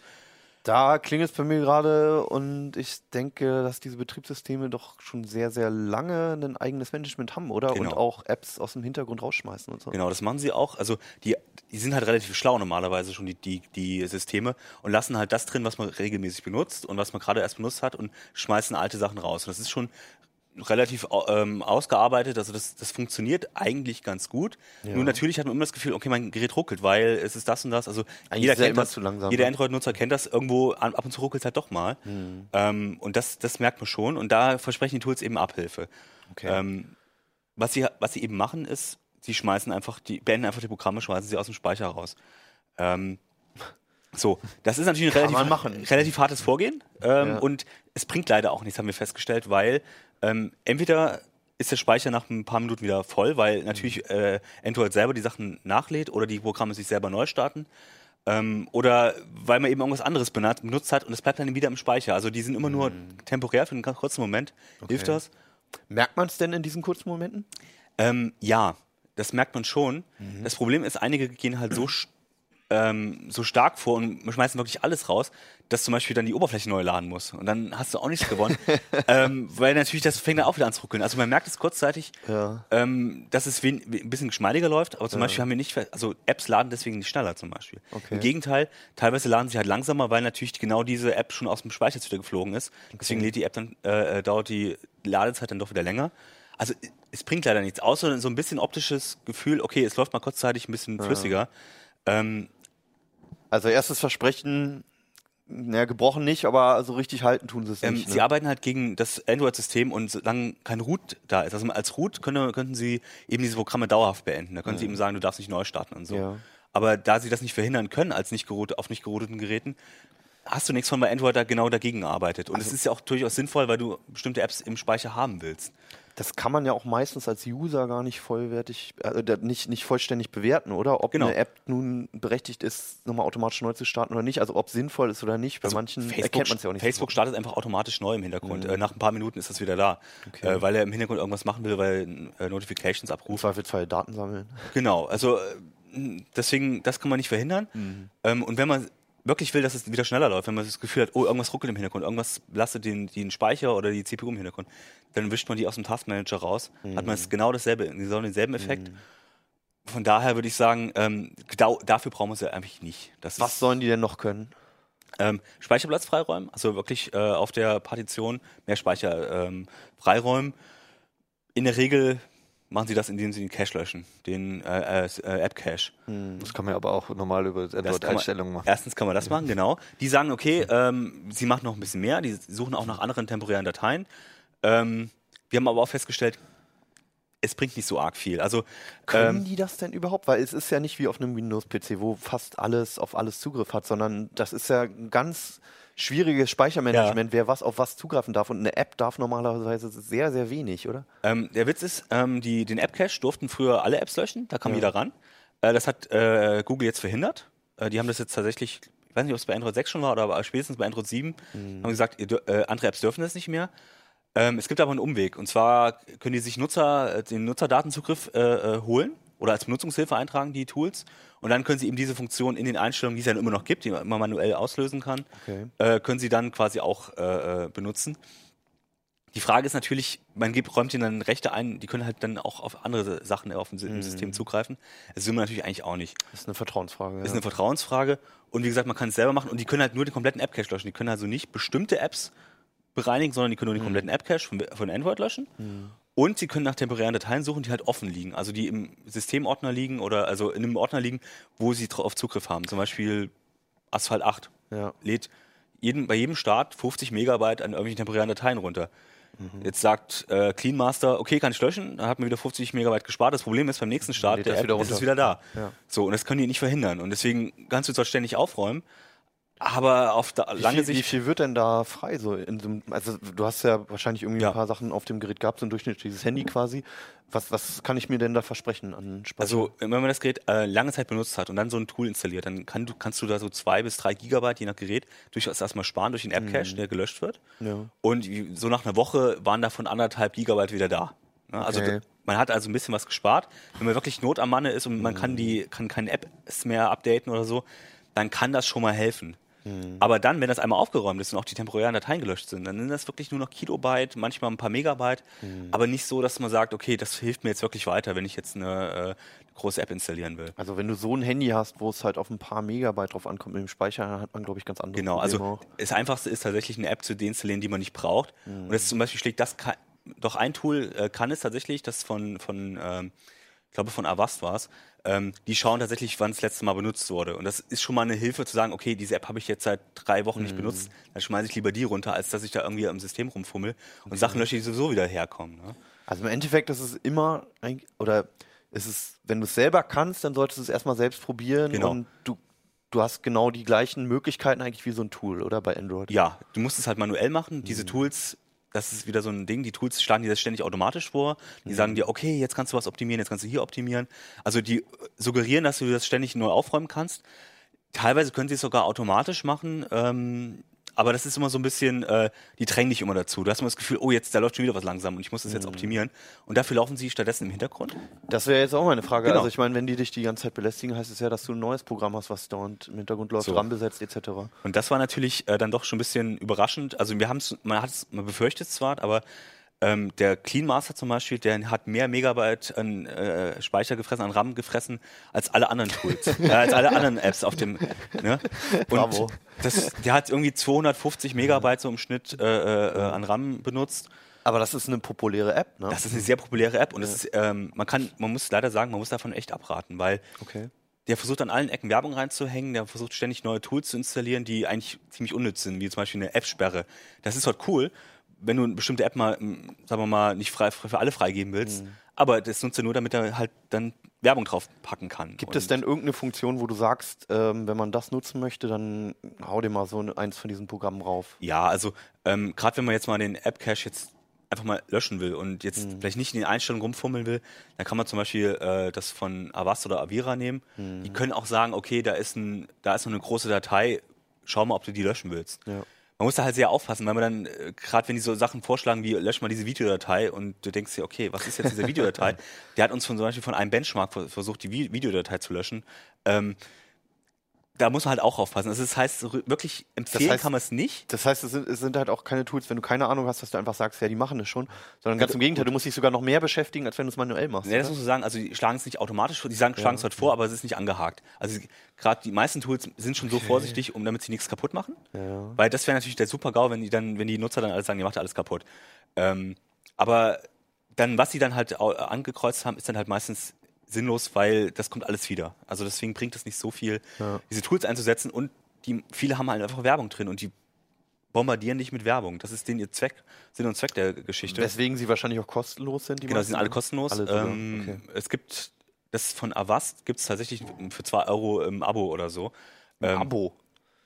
Da klingelt es bei mir gerade und ich denke, dass diese Betriebssysteme doch schon sehr, sehr lange ein eigenes Management haben, oder? Genau. Und auch Apps aus dem Hintergrund rausschmeißen und so. Genau, das machen sie auch. Also die, die sind halt relativ schlau normalerweise schon, die, die, die Systeme, und lassen halt das drin, was man regelmäßig benutzt und was man gerade erst benutzt hat und schmeißen alte Sachen raus. Und das ist schon relativ ähm, ausgearbeitet, also das, das funktioniert eigentlich ganz gut. Nur natürlich hat man immer das Gefühl, okay, mein Gerät ruckelt, weil es ist das und das. Also Eigentlich jeder er kennt das, zu langsam, jeder ne? Android-Nutzer kennt das, irgendwo ab und zu ruckelt es halt doch mal. Ähm, und das, das merkt man schon und da versprechen die Tools eben Abhilfe. Okay. Ähm, was sie, was sie eben machen, ist, sie schmeißen einfach die, beenden einfach die Programme, schmeißen sie aus dem Speicher raus. Ähm, so, das ist natürlich ein relativ, relativ hartes Vorgehen ähm, Ja. und es bringt leider auch nichts, haben wir festgestellt, weil ähm, entweder ist der Speicher nach ein paar Minuten wieder voll, weil natürlich äh, Android selber die Sachen nachlädt oder die Programme sich selber neu starten. Ähm, oder weil man eben irgendwas anderes benut- benutzt hat und es bleibt dann wieder im Speicher. Also die sind immer nur temporär für einen ganz kurzen Moment. Hilft das? Merkt man es denn in diesen kurzen Momenten? Ähm, ja, das merkt man schon. Das Problem ist, einige gehen halt so, ähm, so stark vor und schmeißen wirklich alles raus, dass zum Beispiel dann die Oberfläche neu laden muss. Und dann hast du auch nichts gewonnen. ähm, weil natürlich das fängt dann auch wieder an zu ruckeln. Also man merkt es kurzzeitig, Ja. ähm, dass es ein bisschen geschmeidiger läuft, aber zum Beispiel haben wir nicht, also Apps laden deswegen nicht schneller zum Beispiel. Okay. Im Gegenteil, teilweise laden sie halt langsamer, weil natürlich genau diese App schon aus dem Speicher wieder geflogen ist. Deswegen lädt die App dann, äh, äh, dauert die Ladezeit dann doch wieder länger. Also es bringt leider nichts, außer so ein bisschen optisches Gefühl, okay, es läuft mal kurzzeitig ein bisschen flüssiger. Ähm, Also erstes Versprechen, naja, gebrochen nicht, aber so richtig halten tun sie es Ähm, nicht. Sie ne? arbeiten halt gegen das Android-System und solange kein Root da ist, also als Root können, könnten Sie eben diese Programme dauerhaft beenden. Da können Sie eben sagen, du darfst nicht neu starten und so. Ja. Aber da Sie das nicht verhindern können als nicht geroot, auf nicht gerouteten Geräten, hast du nichts von, weil Android da genau dagegen arbeitet. Und es Also ist ja auch durchaus sinnvoll, weil du bestimmte Apps im Speicher haben willst. Das kann man ja auch meistens als User gar nicht vollwertig, äh, nicht, nicht vollständig bewerten, oder? Ob Genau. eine App nun berechtigt ist, nochmal automatisch neu zu starten oder nicht. Also ob sinnvoll ist oder nicht. Bei manchen erkennt man es ja auch nicht. Facebook startet einfach automatisch neu im Hintergrund. Äh, nach ein paar Minuten ist das wieder da, Okay. äh, weil er im Hintergrund irgendwas machen will, weil äh, Notifications abruft. Zweifelsfall Daten sammeln. Genau, also äh, deswegen, das kann man nicht verhindern. Mhm. Ähm, und wenn man wirklich will, dass es wieder schneller läuft, wenn man das Gefühl hat, oh, irgendwas ruckelt im Hintergrund, irgendwas belastet den, den Speicher oder die CPU im Hintergrund, dann wischt man die aus dem Taskmanager raus, hat man es genau dasselbe, genau denselben Effekt. Von daher würde ich sagen, ähm, dafür brauchen wir es ja eigentlich nicht. Das Was ist, sollen die denn noch können? ähm, Speicherplatz freiräumen, also wirklich äh, auf der Partition mehr Speicher ähm, freiräumen. In der Regel machen sie das, indem sie den Cache löschen, den äh, äh, äh, App-Cache. Das kann man aber auch normal über Android-Einstellungen machen. Erstens kann man das machen, genau. Die sagen, okay, ähm, sie machen noch ein bisschen mehr, die suchen auch nach anderen temporären Dateien. Ähm, wir haben aber auch festgestellt, es bringt nicht so arg viel. Also Können ähm, die das denn überhaupt? Weil es ist ja nicht wie auf einem Windows-PC, wo fast alles auf alles Zugriff hat, sondern das ist ja ganz schwieriges Speichermanagement, wer was auf was zugreifen darf. Und eine App darf normalerweise sehr, sehr wenig, oder? ähm, der Witz ist, ähm, die, den App-Cache durften früher alle Apps löschen, da kam Ja. jeder ran. Äh, das hat äh, Google jetzt verhindert. Äh, die haben das jetzt tatsächlich, ich weiß nicht, ob es bei Android 6 schon war oder aber spätestens bei Android 7, haben gesagt, ihr, äh, andere Apps dürfen das nicht mehr. Ähm, es gibt aber einen Umweg. Und zwar können die sich Nutzer, äh, den Nutzerdatenzugriff äh, holen oder als Benutzungshilfe eintragen, die Tools. Und dann können sie eben diese Funktion in den Einstellungen, die es ja immer noch gibt, die man manuell auslösen kann, Okay. äh, können sie dann quasi auch äh, äh, benutzen. Die Frage ist natürlich, man gibt, räumt ihnen dann Rechte ein, die können halt dann auch auf andere Sachen auf dem im System zugreifen. Das will man natürlich eigentlich auch nicht. Das ist eine Vertrauensfrage. Das ist eine Vertrauensfrage. Und wie gesagt, man kann es selber machen und die können halt nur den kompletten App-Cache löschen. Die können also nicht bestimmte Apps bereinigen, sondern die können nur den kompletten App-Cache von, von Android löschen. Und sie können nach temporären Dateien suchen, die halt offen liegen. Also die im Systemordner liegen oder also in einem Ordner liegen, wo sie drauf Zugriff haben. Zum Beispiel Asphalt 8 ja. lädt jeden, bei jedem Start 50 Megabyte an irgendwelchen temporären Dateien runter. Jetzt sagt äh, Clean Master, okay, kann ich löschen, dann hat man wieder 50 Megabyte gespart. Das Problem ist, beim nächsten Start der App wieder ist es wieder da. Ja. So, und das können die nicht verhindern. Und deswegen kannst du zwar ständig aufräumen, aber auf Wie lange wie Sicht viel wird denn da frei? So in so also du hast ja wahrscheinlich irgendwie Ja. ein paar Sachen auf dem Gerät gehabt, so ein durchschnittliches Handy quasi. Was, was kann ich mir denn da versprechen an Speicher? Also, wenn man das Gerät äh, lange Zeit benutzt hat und dann so ein Tool installiert, dann kann du, kannst du da so zwei bis drei Gigabyte, je nach Gerät, durchaus erstmal sparen durch den App-Cache, der gelöscht wird. ja. Und wie- so nach einer Woche waren davon anderthalb Gigabyte wieder da. Ja, Also Okay. man hat also ein bisschen was gespart. Wenn man wirklich Not am Manne ist und man kann die kann keine Apps mehr updaten oder so, dann kann das schon mal helfen. Aber dann, wenn das einmal aufgeräumt ist und auch die temporären Dateien gelöscht sind, dann sind das wirklich nur noch Kilobyte, manchmal ein paar Megabyte, aber nicht so, dass man sagt, okay, das hilft mir jetzt wirklich weiter, wenn ich jetzt eine, äh, große App installieren will. Also wenn du so ein Handy hast, wo es halt auf ein paar Megabyte drauf ankommt mit dem Speicher, dann hat man, glaube ich, ganz andere Genau, Probleme also auch. das Einfachste ist tatsächlich eine App zu deinstallieren, die man nicht braucht. Und das zum Beispiel schlägt das doch ein Tool äh, kann es tatsächlich, das von, von ähm, ich glaube von Avast war es, ähm, die schauen tatsächlich, wann es das letzte Mal benutzt wurde. Und das ist schon mal eine Hilfe zu sagen, okay, diese App habe ich jetzt seit drei Wochen nicht benutzt, dann schmeiße ich lieber die runter, als dass ich da irgendwie am System rumfummel und Sachen lösche, die sowieso wieder herkommen. Ne? Also im Endeffekt ist es immer, oder ist es, wenn du es selber kannst, dann solltest du es erstmal selbst probieren Genau. und du, du hast genau die gleichen Möglichkeiten eigentlich wie so ein Tool, oder? Bei Android. Ja, du musst es halt manuell machen. Diese Tools, das ist wieder so ein Ding, die Tools schlagen dir das ständig automatisch vor. Die sagen dir, okay, jetzt kannst du was optimieren, jetzt kannst du hier optimieren. Also die äh, suggerieren, dass du das ständig neu aufräumen kannst. Teilweise können sie es sogar automatisch machen. Ähm, aber das ist immer so ein bisschen, äh, die drängen dich immer dazu. Du hast immer das Gefühl, oh, jetzt, da läuft schon wieder was langsam und ich muss das jetzt optimieren. Und dafür laufen sie stattdessen im Hintergrund. Das wäre jetzt auch meine Frage. Genau. Also ich meine, wenn die dich die ganze Zeit belästigen, heißt es ja, dass du ein neues Programm hast, was dauernd im Hintergrund läuft, So. RAM besetzt etc. Und das war natürlich äh, dann doch schon ein bisschen überraschend. Also wir haben es, man hat es, man befürchtet es zwar, aber ähm, der Clean Master zum Beispiel, der hat mehr Megabyte an äh, Speicher gefressen, an RAM gefressen, als alle anderen Tools, äh, als alle anderen Apps auf dem. Ne? Und Bravo. Das, der hat irgendwie 250 Megabyte so im Schnitt äh, äh, an RAM benutzt. Aber das ist eine populäre App, ne? Das ist eine sehr populäre App und das ist, ähm, man kann, man muss leider sagen, man muss davon echt abraten, weil okay. der versucht an allen Ecken Werbung reinzuhängen, der versucht ständig neue Tools zu installieren, die eigentlich ziemlich unnütz sind, wie zum Beispiel eine App-Sperre. Das ist halt cool, wenn du eine bestimmte App mal, m, sagen wir mal, nicht frei, für alle freigeben willst, aber das nutzt er nur, damit er halt dann Werbung drauf packen kann. Gibt es denn irgendeine Funktion, wo du sagst, ähm, wenn man das nutzen möchte, dann hau dir mal so ein- eins von diesen Programmen rauf? Ja, also ähm, gerade wenn man jetzt mal den App-Cache jetzt einfach mal löschen will und jetzt vielleicht nicht in den Einstellungen rumfummeln will, dann kann man zum Beispiel äh, das von Avast oder Avira nehmen. Die können auch sagen, okay, da ist, ein, da ist noch eine große Datei, schau mal, ob du die löschen willst. Ja. Man muss da halt sehr aufpassen, weil man dann, äh, gerade wenn die so Sachen vorschlagen wie, lösch mal diese Videodatei und du denkst dir, okay, was ist jetzt diese Videodatei? Der hat uns von, zum Beispiel von einem Benchmark ver- versucht, die Vi- Videodatei zu löschen. Ähm, da muss man halt auch aufpassen. Also das heißt, wirklich empfehlen heißt- kann man es nicht. Das heißt, es sind, es sind halt auch keine Tools, wenn du keine Ahnung hast, dass du einfach sagst, ja, die machen das schon, sondern ganz im Gegenteil, du musst dich sogar noch mehr beschäftigen, als wenn du es manuell machst. Ja, das muss man sagen, also die schlagen es nicht automatisch vor, die sagen, schlagen es halt vor, aber es ist nicht angehakt. Also gerade die meisten Tools sind schon so vorsichtig, um damit sie nichts kaputt machen. Weil das wäre natürlich der super GAU, wenn die dann, wenn die Nutzer dann alles sagen, ihr macht alles kaputt. Ähm, aber dann, was sie dann halt au- angekreuzt haben, ist dann halt meistens sinnlos, weil das kommt alles wieder. Also deswegen bringt es nicht so viel, diese Tools einzusetzen und die, viele haben halt einfach Werbung drin und die bombardieren dich mit Werbung. Das ist den ihr Zweck, Sinn und Zweck der Geschichte. Weswegen sie wahrscheinlich auch kostenlos sind. Die Genau, meisten? sind alle kostenlos. Alle ähm, okay. Es gibt das von Avast gibt es tatsächlich für 2 Euro im Abo oder so. Ähm, Abo.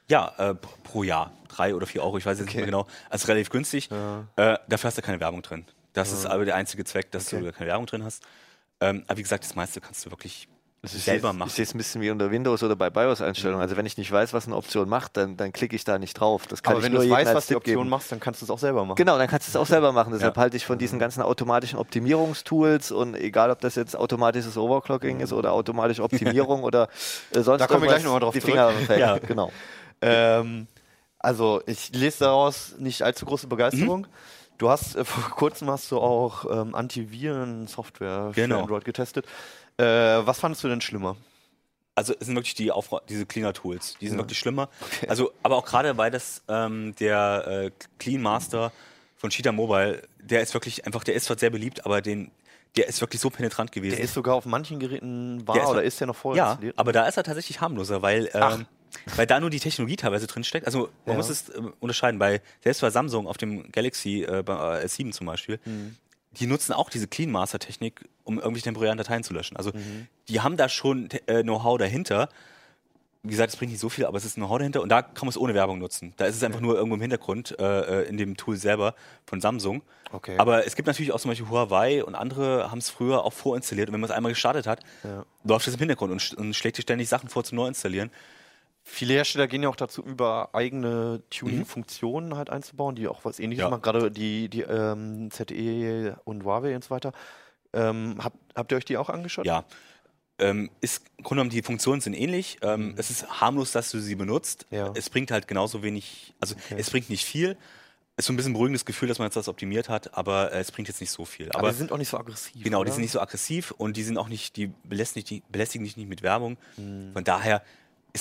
Ja, äh, pro Jahr. Drei oder vier Euro, ich weiß jetzt nicht mehr genau. Also relativ günstig. Äh, dafür hast du keine Werbung drin. Das ist aber der einzige Zweck, dass du Okay. da keine Werbung drin hast. Ähm, aber wie gesagt, das meiste kannst du wirklich ist selber jetzt, machen. Ich sehe es ein bisschen wie unter Windows oder bei BIOS-Einstellungen. Also wenn ich nicht weiß, was eine Option macht, dann, dann klicke ich da nicht drauf. Das kann Aber ich wenn du weißt, was die Option geben. machst, dann kannst du es auch selber machen. Genau, dann kannst du es auch selber machen. Deshalb Ja. halte ich von diesen ganzen automatischen Optimierungstools und egal, ob das jetzt automatisches Overclocking ist oder automatische Optimierung oder äh, sonst Da kommen wir gleich irgendwas, noch mal drauf die zurück. Finger weg. Ja. Genau. Ähm, also ich lese daraus nicht allzu große Begeisterung. Mhm. Du hast äh, vor kurzem hast du auch ähm, Antiviren-Software für Genau. Android getestet. Äh, was fandest du denn schlimmer? Also es sind wirklich die Aufra diese Cleaner-Tools, die sind Ja. wirklich schlimmer. Also, aber auch gerade weil das ähm, der äh, Clean Master von Cheetah Mobile, der ist wirklich einfach, der ist zwar sehr beliebt, aber den, der ist wirklich so penetrant gewesen. Der ist sogar auf manchen Geräten war Der ist oder noch- ist der noch ja, vorinstalliert? aber da ist er tatsächlich harmloser, weil ähm, weil da nur die Technologie teilweise drin steckt. Also man Ja. muss es äh, unterscheiden. Bei selbst bei Samsung auf dem Galaxy äh, äh, S7 zum Beispiel, Mhm. die nutzen auch diese Clean Master Technik, um irgendwelche temporären Dateien zu löschen. Also Mhm. die haben da schon äh, Know-how dahinter. Wie gesagt, es bringt nicht so viel, aber es ist Know-how dahinter und da kann man es ohne Werbung nutzen. Da ist es einfach nur irgendwo im Hintergrund äh, äh, in dem Tool selber von Samsung. Okay. Aber es gibt natürlich auch zum Beispiel Huawei und andere haben es früher auch vorinstalliert und wenn man es einmal gestartet hat, Ja. läuft es im Hintergrund und, sch- und schlägt dir ständig Sachen vor zum Neuinstallieren. Viele Hersteller gehen ja auch dazu über, eigene Tuning-Funktionen halt einzubauen, die auch was ähnliches Ja. machen, gerade die, die ähm, ZTE und Huawei und so weiter. Ähm, habt, habt ihr euch die auch angeschaut? Ja. Ähm, ist, im Grunde genommen, die Funktionen sind ähnlich. Ähm, Mhm. Es ist harmlos, dass du sie benutzt. Ja. Es bringt halt genauso wenig, also es bringt nicht viel. Es ist so ein bisschen ein beruhigendes Gefühl, dass man jetzt das optimiert hat, aber äh, es bringt jetzt nicht so viel. Aber, Aber, die sind auch nicht so aggressiv. genau, oder? die sind nicht so aggressiv und die sind auch nicht, die belästigen dich, belästigen dich nicht mit Werbung. Mhm. Von daher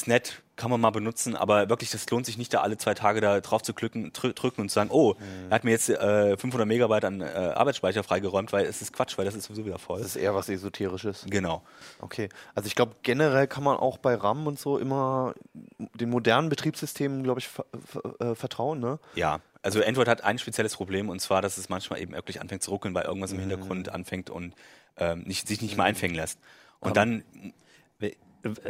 ist nett, kann man mal benutzen, aber wirklich, das lohnt sich nicht, da alle zwei Tage da drauf zu klicken, drü drücken und zu sagen, oh, Mhm. er hat mir jetzt äh, 500 Megabyte an äh, Arbeitsspeicher freigeräumt, weil es ist Quatsch, weil das ist sowieso wieder voll. Das ist eher was Esoterisches. Genau. Okay. Also ich glaube, generell kann man auch bei RAM und so immer den modernen Betriebssystemen, glaube ich, ver ver äh, vertrauen, ne? Ja, also Android hat ein spezielles Problem und zwar, dass es manchmal eben wirklich anfängt zu ruckeln, weil irgendwas Mhm. im Hintergrund anfängt und ähm, nicht, sich nicht mehr einfängen lässt. Und dann, Äh,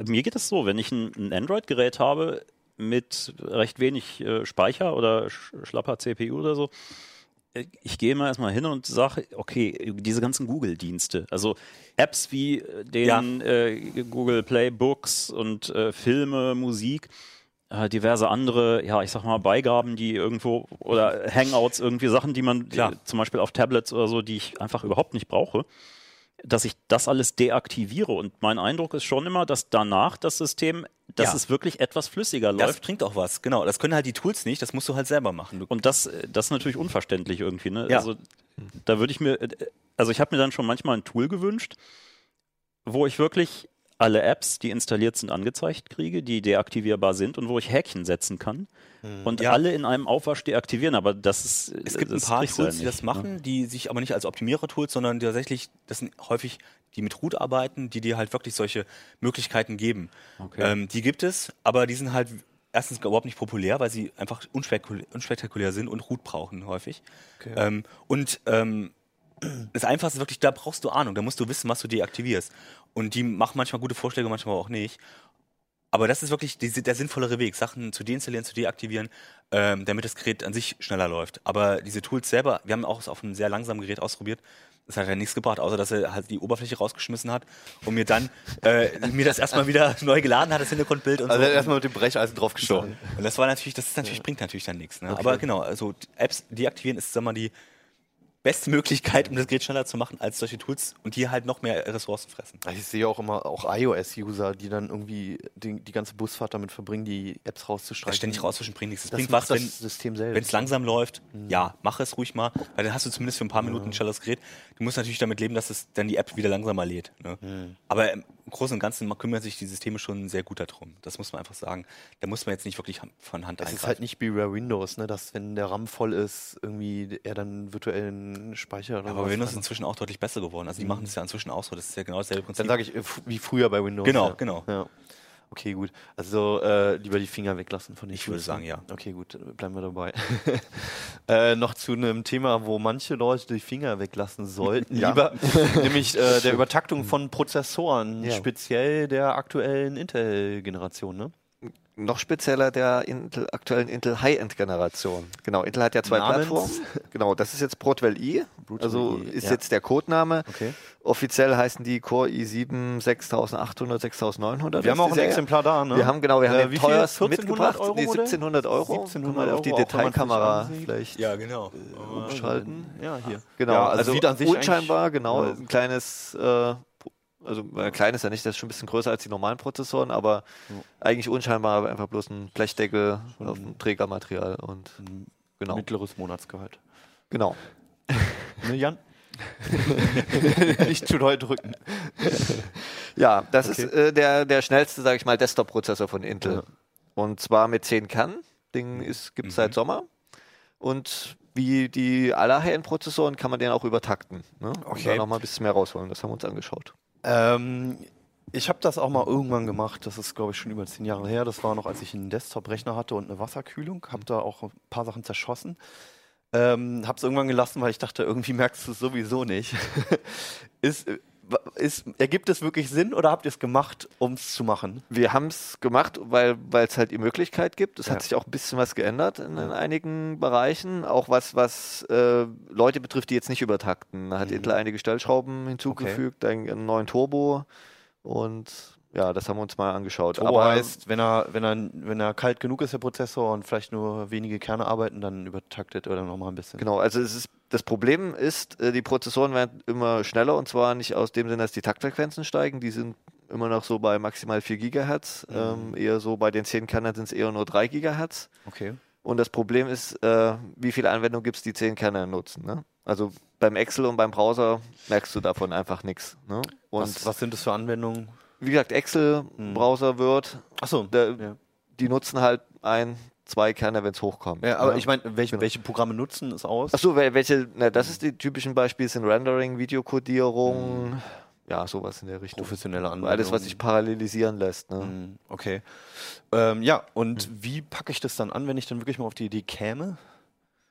Mir geht es so, wenn ich ein, Android-Gerät habe mit recht wenig äh, Speicher oder sch schlapper CPU oder so, äh, ich gehe mal erstmal hin und sage, okay, diese ganzen Google-Dienste, also Apps wie äh, den äh, Google Play Books und äh, Filme, Musik, äh, diverse andere, ja, ich sag mal, Beigaben, die irgendwo oder Hangouts, irgendwie Sachen, die man äh, zum Beispiel auf Tablets oder so, die ich einfach überhaupt nicht brauche dass ich das alles deaktiviere. Und mein Eindruck ist schon immer, dass danach das System, dass Ja. es wirklich etwas flüssiger das läuft. bringt auch was. Genau, das können halt die Tools nicht, das musst du halt selber machen. Und das, das ist natürlich unverständlich irgendwie. Ne? Ja. Also da würde ich mir, äh, also ich habe mir dann schon manchmal ein Tool gewünscht, wo ich wirklich alle Apps, die installiert sind, angezeigt kriege, die deaktivierbar sind und wo ich Häkchen setzen kann und Ja. alle in einem Aufwasch deaktivieren. Aber das ist es gibt ein paar Tools, ja die das nicht, machen, Ne? die sich aber nicht als Optimierer-Tools, sondern tatsächlich, das sind häufig die mit Root arbeiten, die dir halt wirklich solche Möglichkeiten geben. Okay. Ähm, die gibt es, aber die sind halt erstens überhaupt nicht populär, weil sie einfach unspekul unspektakulär sind und Root brauchen häufig. Ähm, und ähm, das Einfachste ist wirklich, da brauchst du Ahnung, da musst du wissen, was du deaktivierst. Und die machen manchmal gute Vorschläge, manchmal auch nicht. Aber das ist wirklich die, der sinnvollere Weg, Sachen zu deinstallieren, zu deaktivieren, ähm, damit das Gerät an sich schneller läuft. Aber diese Tools selber, wir haben auch es auf einem sehr langsamen Gerät ausprobiert, das hat ja nichts gebracht, außer dass er halt die Oberfläche rausgeschmissen hat und mir dann äh, mir das erstmal wieder neu geladen hat, das Hintergrundbild und Also so. er erstmal mit dem Brecheisen So. draufgeschlagen. Und das war natürlich, das ist natürlich, bringt natürlich dann nichts. Ne? Aber genau, also Apps deaktivieren ist, sag mal, die beste Möglichkeit, um das Gerät schneller zu machen als solche Tools und die halt noch mehr Ressourcen fressen. Ich sehe auch immer auch iOS-User, die dann irgendwie die, die ganze Busfahrt damit verbringen, die Apps rauszustreichen. Das ständig rauswischen bringt nichts. Das, Das bringt was, das wenn, System selbst. Wenn es langsam läuft, ja, mach es ruhig mal, weil dann hast du zumindest für ein paar Minuten ein schnelleres Gerät. Du musst natürlich damit leben, dass es dann die App wieder langsamer lädt. Ne? Aber im Großen und Ganzen kümmern sich die Systeme schon sehr gut darum. Das muss man einfach sagen. Da muss man jetzt nicht wirklich von Hand Es ist halt nicht wie bei Windows, ne, dass wenn der RAM voll ist, irgendwie er dann virtuellen Speicher oder aber sowas Windows ist inzwischen auch deutlich besser geworden. Also die machen es ja inzwischen auch so. Das ist ja genau dasselbe Prinzip. Dann sage ich äh, wie früher bei Windows. Genau, ja. genau. Ja. Okay, gut. Also äh, lieber die Finger weglassen von den Ich würde Tools, sagen, ja. Okay, gut, bleiben wir dabei. äh, noch zu einem Thema, wo manche Leute die Finger weglassen sollten, Ja. lieber, nämlich äh, der Übertaktung von Prozessoren, Ja. speziell der aktuellen Intel-Generation. Ne? Noch spezieller der Intel, aktuellen Intel High-End-Generation. Genau, Intel hat ja zwei Namens? Plattformen. Genau, das ist jetzt Broadwell i. Broadwell also i, ist ja. jetzt der Codename. Okay. Offiziell heißen die Core i7 6800, 6900. Wir haben auch ein Serie. Exemplar da, ne? Wir haben genau, wir haben Äh, den wie viel? teuersten 1400 mitgebracht. Euro nee, Modell? 1700 Euro. 1700 Kann man auf die Euro, Detailkamera vielleicht ja, genau. umschalten. Ja, hier. Genau, Ja, also, sieht an sich unscheinbar, genau, Ja. ein kleines, äh, also äh, klein ist ja nicht, das ist schon ein bisschen größer als die normalen Prozessoren, aber eigentlich unscheinbar, aber einfach bloß ein Blechdeckel auf dem Trägermaterial und genau, Mittleres Monatsgehalt. genau. Ne, Jan? Nicht zu doll drücken. Ja, das Okay. ist äh, der, der schnellste, sage ich mal, Desktop-Prozessor von Intel. Und zwar mit 10 Kernen. Ding gibt es seit Sommer. Und wie die aller High-End-Prozessoren kann man den auch übertakten. Ne? Und Okay. da nochmal ein bisschen mehr rausholen. Das haben wir uns angeschaut. Ähm, Ich habe das auch mal irgendwann gemacht. Das ist, glaube ich, schon über zehn Jahre her. Das war noch, als ich einen Desktop-Rechner hatte und eine Wasserkühlung. Habe da auch ein paar Sachen zerschossen. Ähm, habe es irgendwann gelassen, weil ich dachte, irgendwie merkst du es sowieso nicht. ist, ist, ergibt es wirklich Sinn oder habt ihr es gemacht, um es zu machen? Wir haben es gemacht, weil es halt die Möglichkeit gibt. Es Ja. hat sich auch ein bisschen was geändert in, in einigen Bereichen. Auch was, was äh, Leute betrifft, die jetzt nicht übertakten. Da hat Mhm. Intel einige Stellschrauben hinzugefügt, einen, einen neuen Turbo und ja, das haben wir uns mal angeschaut. Turbo heißt, wenn er, wenn, er, wenn er kalt genug ist, der Prozessor, und vielleicht nur wenige Kerne arbeiten, dann übertaktet er noch mal ein bisschen. Genau, also es ist, das Problem ist, äh, die Prozessoren werden immer schneller und zwar nicht aus dem Sinne, dass die Taktfrequenzen steigen, die sind immer noch so bei maximal 4 Gigahertz, ähm, eher so bei den 10 Kernern sind es eher nur 3 Gigahertz. Okay. Und das Problem ist, äh, wie viele Anwendungen gibt es, die 10 Kerne nutzen. Ne? Also beim Excel und beim Browser merkst du davon einfach nichts. Ne? Was, was sind das für Anwendungen? wie gesagt, Excel, Hm. Browser, Word, Achso, ja. die nutzen halt ein, zwei Kerne, wenn es hochkommt. ja, aber ne? ich meine, welche, Genau. welche Programme nutzen es aus? Achso, wel- welche, na, das ist die typischen Beispiele sind Rendering, Videokodierung, ja, sowas in der Richtung. Professionelle Anwendungen. Alles, was sich parallelisieren lässt. Ne? Hm, Okay. Ähm, ja, und wie packe ich das dann an, wenn ich dann wirklich mal auf die Idee käme?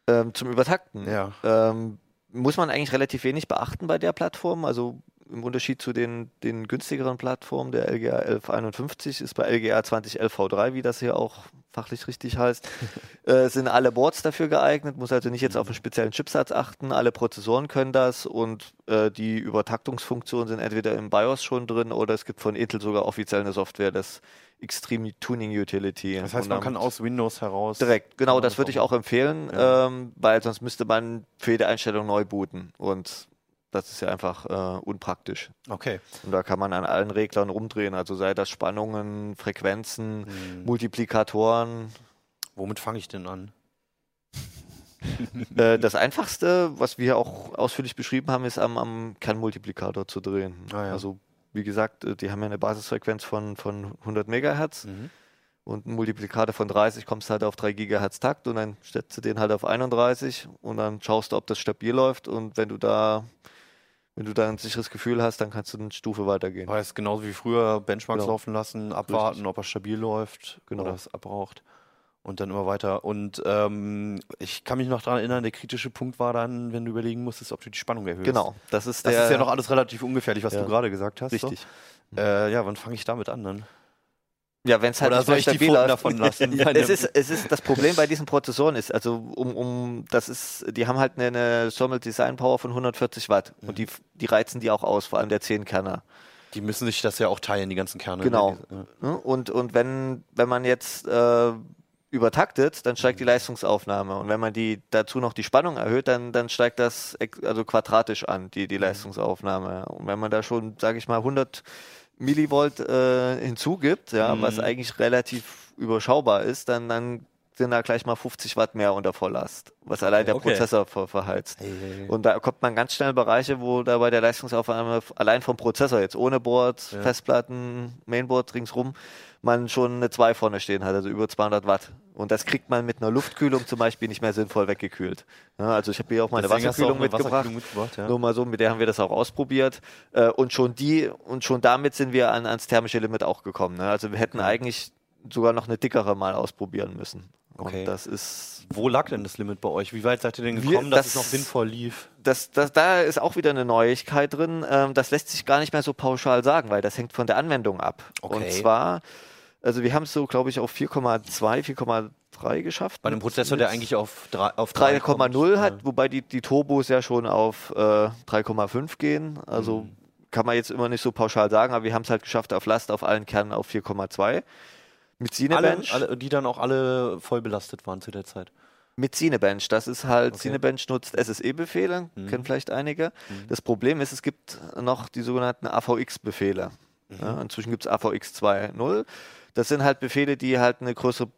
Ähm, zum Übertakten. Ja. Ähm, muss man eigentlich relativ wenig beachten bei der Plattform. Also im Unterschied zu den, den günstigeren Plattformen, der LGA 1151 ist bei LGA 2011 V3, wie das hier auch fachlich richtig heißt, äh, sind alle Boards dafür geeignet, muss also nicht jetzt auf einen speziellen Chipsatz achten, alle Prozessoren können das und äh, die Übertaktungsfunktionen sind entweder im BIOS schon drin oder es gibt von Intel sogar offiziell eine Software, das Extreme Tuning Utility. Das heißt, man kann aus Windows heraus. Direkt, genau, das würde ich auch empfehlen, Ja. ähm, weil sonst müsste man für jede Einstellung neu booten und das ist ja einfach äh, unpraktisch. Okay. Und da kann man an allen Reglern rumdrehen, also sei das Spannungen, Frequenzen, Hm. Multiplikatoren. Womit fange ich denn an? äh, das einfachste, was wir auch ausführlich beschrieben haben, ist am, am Kernmultiplikator zu drehen. Ah, ja. Also wie gesagt, äh, die haben ja eine Basisfrequenz von, von 100 Megahertz. Mhm. und ein Multiplikator von 30 kommst halt auf 3 Gigahertz Takt und dann stellst du den halt auf 31 und dann schaust du, ob das stabil läuft und wenn du da wenn du da ein sicheres Gefühl hast, dann kannst du eine Stufe weitergehen. Heißt genauso wie früher Benchmarks Genau. laufen lassen, abwarten, Richtig. ob er stabil läuft Genau. oder es abbraucht und dann immer weiter. Und ähm, ich kann mich noch daran erinnern, der kritische Punkt war dann, wenn du überlegen musstest, ob du die Spannung erhöhst. Genau, das ist Das ist ja noch alles relativ ungefährlich, was Ja. du gerade gesagt hast. richtig. So. Äh, ja, wann fange ich damit an dann? Ja, wenn es halt Oder soll ich die Pfoten läuft. davon lassen? Es ist, es ist das Problem bei diesen Prozessoren ist, also um, um das ist, die haben halt eine, eine Thermal Design Power von 140 Watt und die, die reizen die auch aus, vor allem der 10 Kerner. Die müssen sich das ja auch teilen, die ganzen Kerne. Genau. Ja. Ne? Und, und wenn, wenn man jetzt äh, übertaktet, dann steigt die Leistungsaufnahme. Und wenn man die dazu noch die Spannung erhöht, dann, dann steigt das also quadratisch an, die, die Leistungsaufnahme. Und wenn man da schon, sage ich mal, 100 Millivolt äh, hinzugibt, ja, Mhm. was eigentlich relativ überschaubar ist, dann, dann sind da gleich mal 50 Watt mehr unter Volllast, was allein der Okay. Prozessor ver verheizt. Hey, hey, hey. Und da kommt man ganz schnell in Bereiche, wo da bei der Leistungsaufnahme allein vom Prozessor jetzt ohne Board, Ja. Festplatten, Mainboard ringsrum, man schon eine 2 vorne stehen hat, also über 200 Watt. Und das kriegt man mit einer Luftkühlung zum Beispiel nicht mehr sinnvoll weggekühlt. Ja, also ich habe hier auch meine Deswegen auch Wasserkühlung eine mitgebracht. Wasserkühlung mitgebracht, ja. Nur mal so, mit der haben wir das auch ausprobiert. Äh, und schon die, und schon damit sind wir an, ans thermische Limit auch gekommen. Ne? Also wir hätten eigentlich sogar noch eine dickere mal ausprobieren müssen. Okay. Und das ist Wo lag denn das Limit bei euch? Wie weit seid ihr denn Wir- gekommen, dass das- es noch sinnvoll lief? das, das, da ist auch wieder eine Neuigkeit drin. Ähm, das lässt sich gar nicht mehr so pauschal sagen, weil das hängt von der Anwendung ab. Okay. Und zwar, also wir haben es so, glaube ich, auf 4,2, 4,3 geschafft. Bei einem Prozessor, der eigentlich auf, drei, auf drei 3,0 kommt. hat, Ja. wobei die, die Turbos ja schon auf äh, 3,5 gehen. Also Mhm. kann man jetzt immer nicht so pauschal sagen, aber wir haben es halt geschafft auf Last auf allen Kernen auf 4,2. Mit Alle, Cinebench. alle, die dann auch alle voll belastet waren zu der Zeit. Mit Cinebench. Das ist halt, Okay. Cinebench nutzt SSE-Befehle, Mhm. kennen vielleicht einige. Das Problem ist, es gibt noch die sogenannten AVX-Befehle. Mhm. Ja, inzwischen gibt es AVX 2.0. Das sind halt Befehle, die halt eine größere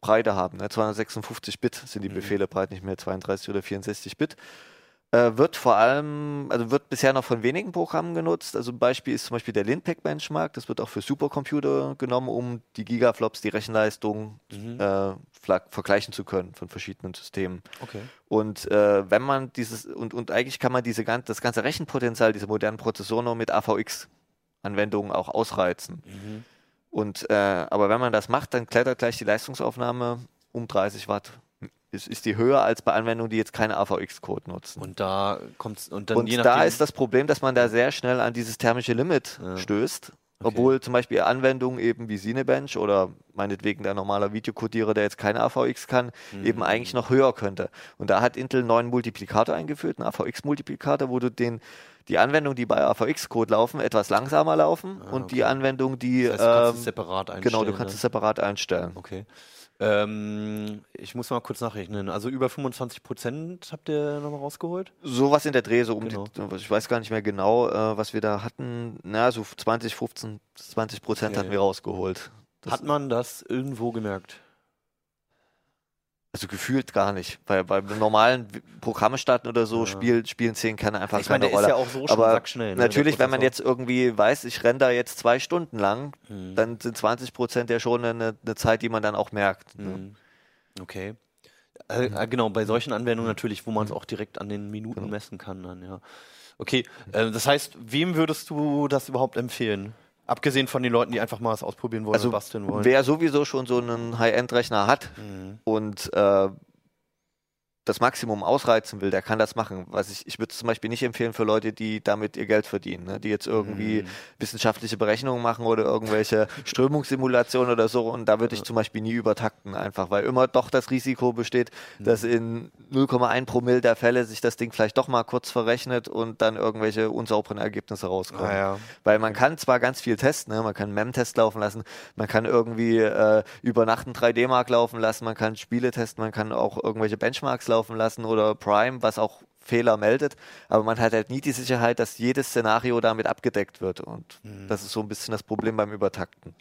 Breite haben. Ne? 256 Bit sind die Mhm. Befehle breit, nicht mehr 32 oder 64 Bit. Äh, wird vor allem, also wird bisher noch von wenigen Programmen genutzt. Also ein Beispiel ist zum Beispiel der Linpack Benchmark. Das wird auch für Supercomputer genommen, um die Gigaflops, die Rechenleistung Mhm. äh, vergleichen zu können von verschiedenen Systemen. Okay. Und äh, wenn man dieses, und, und eigentlich kann man diese, das ganze Rechenpotenzial dieser modernen Prozessoren nur mit AVX Anwendungen auch ausreizen. Mhm. Und äh, aber wenn man das macht, dann klettert gleich die Leistungsaufnahme um 30 Watt. Ist, ist die höher als bei Anwendungen, die jetzt keine AVX-Code nutzen. Und da kommt's und dann Und je da ist das Problem, dass man da sehr schnell an dieses thermische Limit Ja. stößt. Obwohl zum Beispiel Anwendungen eben wie Cinebench oder meinetwegen der normale Videokodierer, der jetzt keine AVX kann, Mhm. eben eigentlich noch höher könnte. Und da hat Intel einen neuen Multiplikator eingeführt, einen AVX-Multiplikator, wo du den, die Anwendungen, die bei AVX-Code laufen, etwas langsamer laufen und die Anwendungen, die Ah, das heißt, du kannst es ähm, separat einstellen. genau, du kannst ne? es separat einstellen. Okay. Ähm, ich muss mal kurz nachrechnen. Also über 25 Prozent habt ihr nochmal rausgeholt? Sowas in der Dreh, so um Genau. die, ich weiß gar nicht mehr genau, äh, was wir da hatten. Na, so 20, 15, 20 Prozent Okay. hatten wir rausgeholt. Das- Hat man das irgendwo gemerkt? Also gefühlt gar nicht. Weil beim normalen Programme starten oder so Ja. spiel, spielen zehn Kerne einfach Ich meine, keine der ist Rolle. ja auch so schon Aber sackschnell. ne, Natürlich, der wenn man jetzt irgendwie weiß, ich renne da jetzt zwei Stunden lang, Mhm. dann sind 20 Prozent ja schon eine, eine Zeit, die man dann auch merkt. Ne? Mhm. Okay. Äh, äh, genau, bei solchen Anwendungen natürlich, wo man es auch direkt an den Minuten Genau. messen kann, dann, ja. Okay, äh, das heißt, wem würdest du das überhaupt empfehlen? Abgesehen von den Leuten, die einfach mal was ausprobieren wollen Also und basteln wollen. Wer sowieso schon so einen High-End-Rechner hat Mhm. und äh, das Maximum ausreizen will, der kann das machen. Was ich, ich würde es zum Beispiel nicht empfehlen für Leute, die damit ihr Geld verdienen, ne? die jetzt irgendwie Mhm. wissenschaftliche Berechnungen machen oder irgendwelche Strömungssimulationen oder so. Und da würde ich zum Beispiel nie übertakten, einfach, weil immer doch das Risiko besteht, Mhm. dass in 0,1 Promille der Fälle sich das Ding vielleicht doch mal kurz verrechnet und dann irgendwelche unsauberen Ergebnisse rauskommen. Ah, ja. Weil man kann zwar ganz viel testen, ne? man kann einen MEM-Test laufen lassen, man kann irgendwie äh, über Nacht einen 3D-Mark laufen lassen, man kann Spiele testen, man kann auch irgendwelche Benchmarks laufen lassen oder Prime, was auch Fehler meldet, aber man hat halt nie die Sicherheit, dass jedes Szenario damit abgedeckt wird und das ist so ein bisschen das Problem beim Übertakten.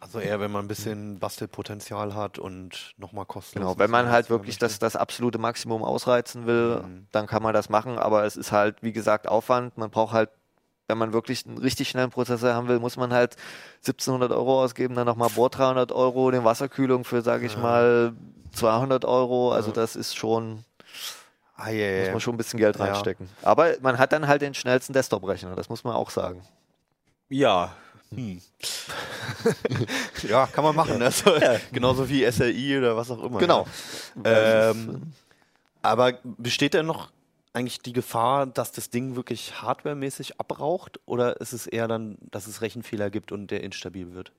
Also eher, wenn man ein bisschen Bastelpotenzial hat und nochmal kostenlos. Genau, wenn man halt wirklich das, das absolute Maximum ausreizen will, Mhm. dann kann man das machen, aber es ist halt, wie gesagt, Aufwand. Man braucht halt, wenn man wirklich einen richtig schnellen Prozessor haben will, muss man halt 1700 Euro ausgeben, dann nochmal Bohr 300 Euro, den Wasserkühlung für, sage ich mal, 200 Euro. Also Ja. das ist schon, Ah, ja, ja, muss ja. man schon ein bisschen Geld Ja. reinstecken. Aber man hat dann halt den schnellsten Desktop-Rechner, das muss man auch sagen. Ja. ja, kann man machen. Also, Genauso wie SLI oder was auch immer. Genau. Ja. Ähm, aber besteht denn noch eigentlich die Gefahr, dass das Ding wirklich hardwaremäßig abraucht? Oder ist es eher dann, dass es Rechenfehler gibt und der instabil wird?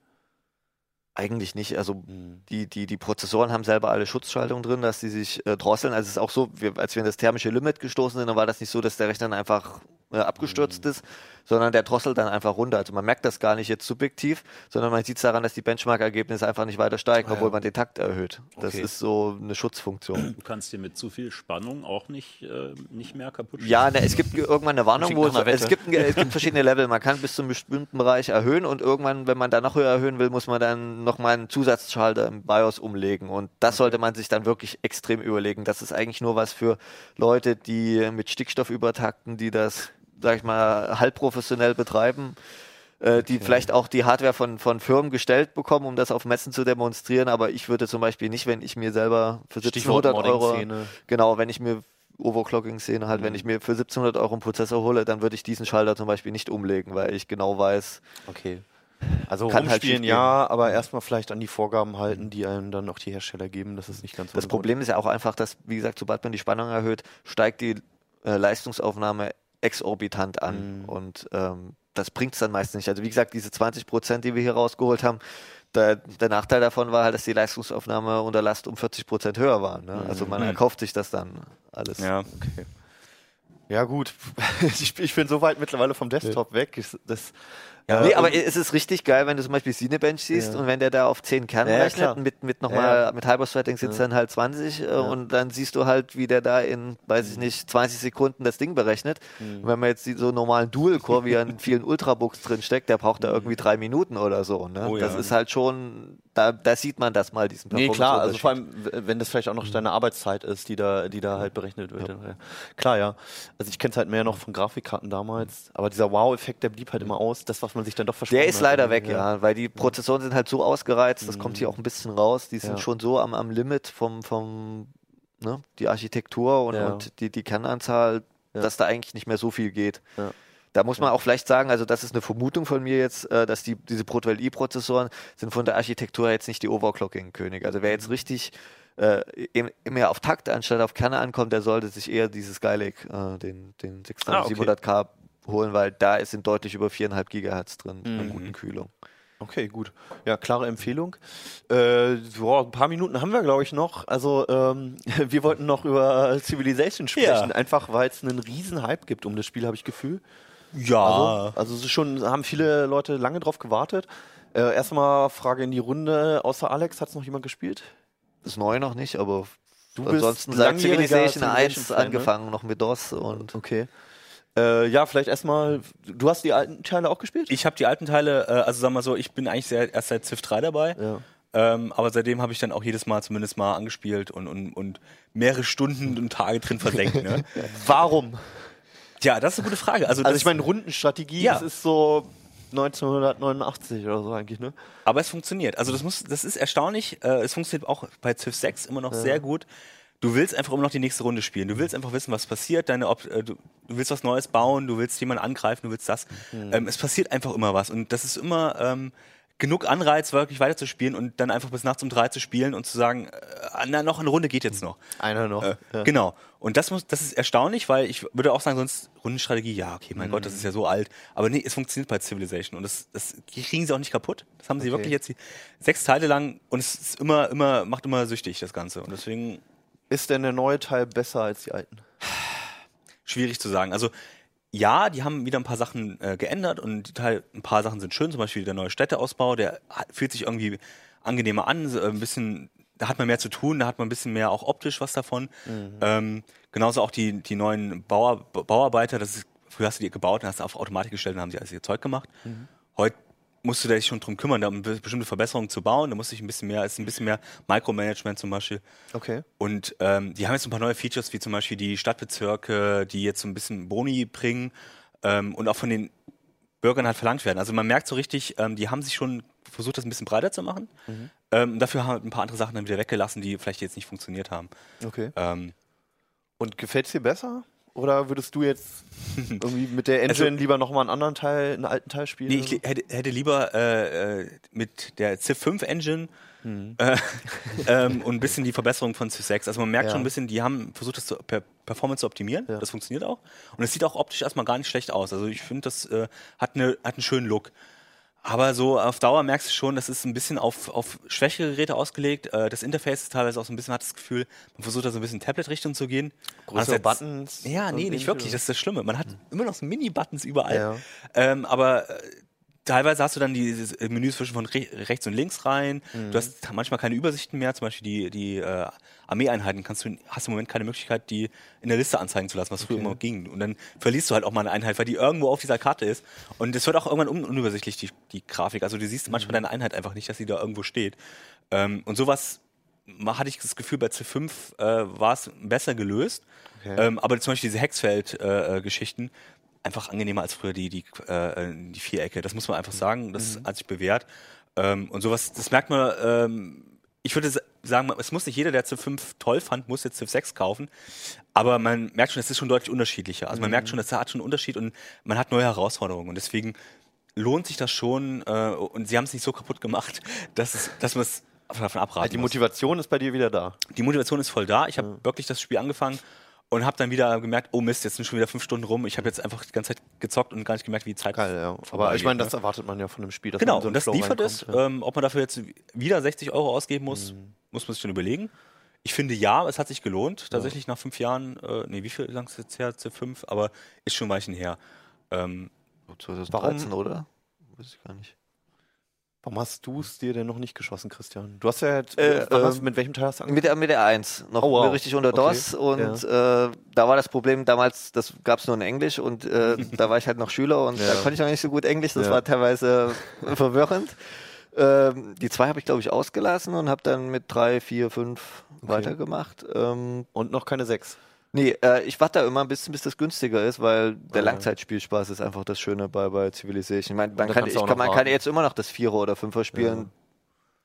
Eigentlich nicht. Also Mhm. die, die, die Prozessoren haben selber alle Schutzschaltungen drin, dass sie sich äh, drosseln. Also es ist auch so, wir, als wir in das thermische Limit gestoßen sind, dann war das nicht so, dass der Rechner dann einfach äh, abgestürzt ist, sondern der drosselt dann einfach runter. Also man merkt das gar nicht jetzt subjektiv, sondern man sieht es daran, dass die Benchmark-Ergebnisse einfach nicht weiter steigen, Ah, obwohl ja. man den Takt erhöht. Das Okay. ist so eine Schutzfunktion. Du kannst dir mit zu viel Spannung auch nicht, äh, nicht mehr kaputt Ja, ne, es gibt irgendwann eine Warnung, wo einer es, gibt, es gibt verschiedene Level. Man kann bis zu einem bestimmten Bereich erhöhen und irgendwann, wenn man da noch höher erhöhen will, muss man dann nochmal einen Zusatzschalter im BIOS umlegen. Und das sollte man sich dann wirklich extrem überlegen. Das ist eigentlich nur was für Leute, die mit Stickstoff übertakten, die das, sag ich mal, halbprofessionell betreiben. äh, Die vielleicht auch die Hardware von, von Firmen gestellt bekommen, um das auf Messen zu demonstrieren. Aber ich würde zum Beispiel nicht, wenn ich mir selber für Stichwort 1700 Euro. Genau, wenn ich mir Overclocking-Szene halt, Mhm. wenn ich mir für 1700 Euro einen Prozessor hole, dann würde ich diesen Schalter zum Beispiel nicht umlegen, weil ich genau weiß, Okay. Also Kann halt rumspielen schief ja, aber erstmal vielleicht an die Vorgaben halten, die einem dann auch die Hersteller geben. Das ist nicht ganz das ohne Problem ist ja auch einfach, dass, wie gesagt, sobald man die Spannung erhöht, steigt die äh, Leistungsaufnahme exorbitant an Mhm. und ähm, das bringt es dann meistens nicht. Also wie gesagt, diese 20 Prozent, die wir hier rausgeholt haben, der, der Nachteil davon war halt, dass die Leistungsaufnahme unter Last um 40 Prozent höher war. Ne? Also man Mhm. erkauft sich das dann alles. Ja. Okay. Ja, gut. Ich, ich bin so weit mittlerweile vom Desktop weg. Ich- Das, Ja, nee, aber es ist richtig geil, wenn du zum Beispiel Cinebench siehst Ja. und wenn der da auf 10 Kernen Ja, rechnet, klar. mit, mit nochmal, mit Hyperthreading sind es dann halt 20 äh, und dann siehst du halt, wie der da in, weiß Mhm. ich nicht, 20 Sekunden das Ding berechnet. Und wenn man jetzt die, so einen normalen Dual-Core, wie er in vielen Ultrabooks drin steckt, der braucht da irgendwie drei Minuten oder so. Ne? Oh. Das ist halt schon, da, da sieht man das mal, diesen Nee, klar, also vor allem, wenn das vielleicht auch noch deine Arbeitszeit ist, die da, die da halt berechnet wird. Klar, ja. Also ich kenne es halt mehr noch von Grafikkarten damals, aber dieser Wow-Effekt, der blieb halt immer aus, das, was man sich dann doch versprochen Der ist hat. leider weg, ja, weil die Prozessoren sind halt so ausgereizt, das kommt hier auch ein bisschen raus, die sind Ja. schon so am, am Limit vom, vom ne, die Architektur und, Ja. und die, die Kernanzahl, Ja. dass da eigentlich nicht mehr so viel geht. Ja. Da muss man auch vielleicht sagen, also das ist eine Vermutung von mir jetzt, äh, dass die, diese Protovel i-Prozessoren sind von der Architektur jetzt nicht die Overclocking-König. Also wer jetzt richtig äh, mehr auf Takt anstatt auf Kerne ankommt, der sollte sich eher dieses Skylake, äh, den, den 6700K holen, weil da sind deutlich über 4,5 Gigahertz drin an guten Kühlung. Okay, gut. Ja, klare Empfehlung. Äh, boah, ein paar Minuten haben wir, glaube ich, noch. Also, ähm, wir wollten noch über Civilization sprechen, Ja. einfach weil es einen riesen Hype gibt um das Spiel, habe ich Gefühl. Ja. Also, also es ist schon, haben viele Leute lange drauf gewartet. Äh, erstmal Frage in die Runde. Außer Alex, hat es noch jemand gespielt? Das Neue noch nicht, aber Du ansonsten seit Civilization 1 Civilization-Fan, ne? angefangen, noch mit DOS und Okay. Äh, ja, vielleicht erstmal, du hast die alten Teile auch gespielt? Ich habe die alten Teile, äh, also sagen wir so, ich bin eigentlich sehr, erst seit Civ 3 dabei. Ja. Ähm, aber seitdem habe ich dann auch jedes Mal zumindest mal angespielt und, und, und mehrere Stunden und Tage drin versenkt. Ne? Warum? ja, das ist eine gute Frage. Also, Also ich meine, Rundenstrategie, Ja. das ist so 1989 oder so eigentlich, ne? aber es funktioniert. Also das muss, das ist erstaunlich. Äh, es funktioniert auch bei Civ 6 immer noch sehr gut. Du willst einfach immer noch die nächste Runde spielen. Du willst einfach wissen, was passiert. Deine, Op äh, du, du willst was Neues bauen. Du willst jemanden angreifen. Du willst das. Ähm, es passiert einfach immer was. Und das ist immer ähm, genug Anreiz, wirklich weiterzuspielen und dann einfach bis nachts um drei zu spielen und zu sagen, äh, na, noch eine Runde geht jetzt noch. Einer noch. Äh, ja. Genau. Und das muss, das ist erstaunlich, weil ich würde auch sagen, sonst Rundenstrategie, ja, okay, mein Gott, das ist ja so alt. Aber nee, es funktioniert bei Civilization und das, das kriegen sie auch nicht kaputt. Das haben sie Okay. wirklich jetzt die sechs Teile lang und es ist immer, immer, macht immer süchtig, das Ganze. Und deswegen Ist denn der neue Teil besser als die alten? schwierig zu sagen. Also ja, die haben wieder ein paar Sachen äh, geändert und die Teil, ein paar Sachen sind schön, zum Beispiel der neue Städteausbau, der fühlt sich irgendwie angenehmer an, so, äh, ein bisschen, da hat man mehr zu tun, da hat man ein bisschen mehr auch optisch was davon. Ähm, genauso auch die, die neuen Bauer, Bauarbeiter, das ist, früher hast du die gebaut und hast du auf Automatik gestellt und haben sie alles ihr Zeug gemacht. Heute musst du dich schon drum kümmern, da um be- bestimmte Verbesserungen zu bauen, da musst du dich ein bisschen mehr, es ist ein bisschen mehr Micromanagement zum Beispiel. Okay. Und ähm, die haben jetzt ein paar neue Features, wie zum Beispiel die Stadtbezirke, die jetzt so ein bisschen Boni bringen ähm, und auch von den Bürgern halt verlangt werden. Also man merkt so richtig, ähm, die haben sich schon versucht, das ein bisschen breiter zu machen. Ähm, dafür haben ein paar andere Sachen dann wieder weggelassen, die vielleicht jetzt nicht funktioniert haben. Okay. Ähm, Und gefällt es dir besser? Oder würdest du jetzt irgendwie mit der Engine Also- lieber nochmal einen anderen Teil, einen alten Teil spielen? nee, ich hätte, hätte lieber äh, äh, mit der Civ 5 Engine Mhm. äh, ähm, und ein bisschen die Verbesserung von Civ 6. Also man merkt Ja. schon ein bisschen, die haben versucht, das zu, per Performance zu optimieren. Ja. Das funktioniert auch. Und es sieht auch optisch erstmal gar nicht schlecht aus. Also ich finde, das äh, hat, eine, hat einen schönen Look. Aber so auf Dauer merkst du schon, das ist ein bisschen auf, auf schwächere Geräte ausgelegt. Äh, das Interface ist teilweise auch so ein bisschen, hat das Gefühl, man versucht da so ein bisschen Tablet-Richtung zu gehen. Größere Andererseits- Buttons? Ja, nee, nicht wirklich. Das ist das Schlimme. Man hat immer noch so Mini-Buttons überall. Ja. Ähm, aber äh, teilweise hast du dann dieses äh, Menü zwischen von re rechts und links rein. Mhm. Du hast manchmal keine Übersichten mehr. Zum Beispiel die, die äh, Armeeeinheiten kannst du, hast im Moment keine Möglichkeit, die in der Liste anzeigen zu lassen, was früher immer ging. Und dann verlierst du halt auch mal eine Einheit, weil die irgendwo auf dieser Karte ist. Und es wird auch irgendwann un unübersichtlich, die, die Grafik. Also du siehst Mhm. manchmal deine Einheit einfach nicht, dass sie da irgendwo steht. Ähm, und sowas hatte ich das Gefühl, bei C5 äh, war es besser gelöst. Okay. Ähm, aber zum Beispiel diese Hexfeld-Geschichten einfach angenehmer als früher die, die, äh, die Vierecke. Das muss man einfach sagen. Das hat sich bewährt. Ähm, und sowas, das merkt man. Ähm, ich würde sa- sagen, es muss nicht jeder, der Civ 5 toll fand, muss jetzt Civ 6 kaufen. Aber man merkt schon, es ist schon deutlich unterschiedlicher. Also man merkt schon, das hat schon einen Unterschied und man hat neue Herausforderungen. Und deswegen lohnt sich das schon. Äh, und sie haben es nicht so kaputt gemacht, dass, es, dass man es davon abraten Also die muss Motivation ist bei dir wieder da. die Motivation ist voll da. Ich habe wirklich das Spiel angefangen und habe dann wieder gemerkt, oh Mist, jetzt sind schon wieder fünf Stunden rum. Ich habe jetzt einfach die ganze Zeit gezockt und gar nicht gemerkt, wie die Zeit Geil, ja. Aber ich meine, ne? das erwartet man ja von einem Spiel. Dass Genau, man so und das Flow liefert es. ja. Ähm, ob man dafür jetzt wieder 60 Euro ausgeben muss, muss man sich schon überlegen. Ich finde ja, es hat sich gelohnt. Tatsächlich nach fünf Jahren, äh, nee, wie viel lang ist es jetzt her? Fünf, aber ist schon ein Weichen her. Ähm, 2013, oder? Weiß ich gar nicht. Warum hast du es dir denn noch nicht geschossen, Christian? Du hast ja jetzt, Äh, hast, ähm, mit welchem Teil hast du angefangen? Mit der, mit der 1, noch Oh, wow. richtig unter Okay. DOS und äh, da war das Problem damals, das gab es nur in Englisch und äh, da war ich halt noch Schüler und da Ja. konnte ich noch nicht so gut Englisch, das Ja. war teilweise verwirrend. Ähm, die zwei habe ich glaube ich ausgelassen und habe dann mit drei, vier, fünf weitergemacht. Ähm, Und noch keine sechs. Nee, äh, ich warte da immer ein bisschen, bis das günstiger ist, weil der Ja. Langzeitspielspaß ist einfach das Schöne bei, bei Civilization. Ich meine, man, kann, ich kann, man kann jetzt immer noch das Vierer oder Fünfer spielen.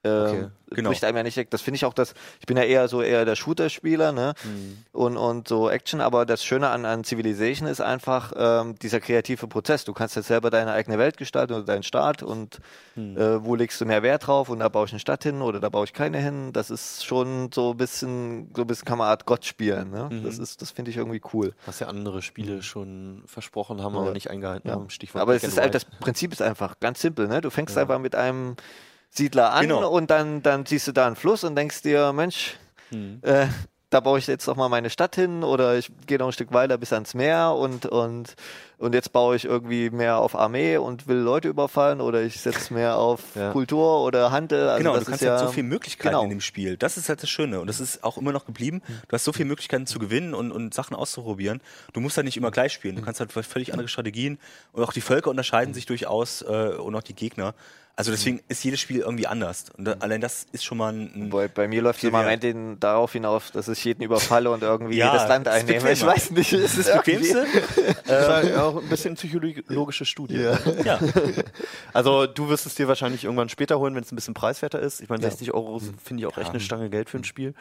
Okay, genau. Bricht einem ja nicht weg. Das finde ich auch das, ich bin ja eher so eher der Shooter-Spieler, ne? Mhm. Und, und so Action, aber das Schöne an, an Civilization ist einfach ähm, dieser kreative Prozess. Du kannst jetzt selber deine eigene Welt gestalten oder deinen Staat und mhm. äh, wo legst du mehr Wert drauf und da baue ich eine Stadt hin oder da baue ich keine hin. Das ist schon so ein bisschen, so ein bisschen kann man Art Gott spielen. Ne? Mhm. Das ist, das finde ich irgendwie cool. Was ja andere Spiele mhm. schon versprochen haben, ja. aber nicht eingehalten ja. haben. Stichwort aber es ist halt, das Prinzip ist einfach ganz simpel. Ne? Du fängst ja. einfach mit einem Siedler an genau. und dann, dann siehst du da einen Fluss und denkst dir, Mensch, hm. äh, da baue ich jetzt doch mal meine Stadt hin oder ich gehe noch ein Stück weiter bis ans Meer und, und, und jetzt baue ich irgendwie mehr auf Armee und will Leute überfallen oder ich setze mehr auf ja. Kultur oder Handel. Also genau, du kannst ja halt so viele Möglichkeiten genau. in dem Spiel. Das ist halt das Schöne und das ist auch immer noch geblieben. Du hast so viele Möglichkeiten zu gewinnen und, und Sachen auszuprobieren. Du musst halt nicht immer gleich spielen. Du kannst halt völlig andere Strategien und auch die Völker unterscheiden sich durchaus äh, und auch die Gegner. Also deswegen ist jedes Spiel irgendwie anders. Und da, allein das ist schon mal ein. Bei, bei mir läuft es im Moment in, darauf hinaus, dass ich jeden überfalle und irgendwie ja, das Land einnehme. Ich weiß nicht, ist das Bequemste? das ist auch ein bisschen psychologische Studie. Ja. ja. Also du wirst es dir wahrscheinlich irgendwann später holen, wenn es ein bisschen preiswerter ist. Ich meine, 60 Euro mhm. finde ich auch echt eine Stange Geld für ein Spiel.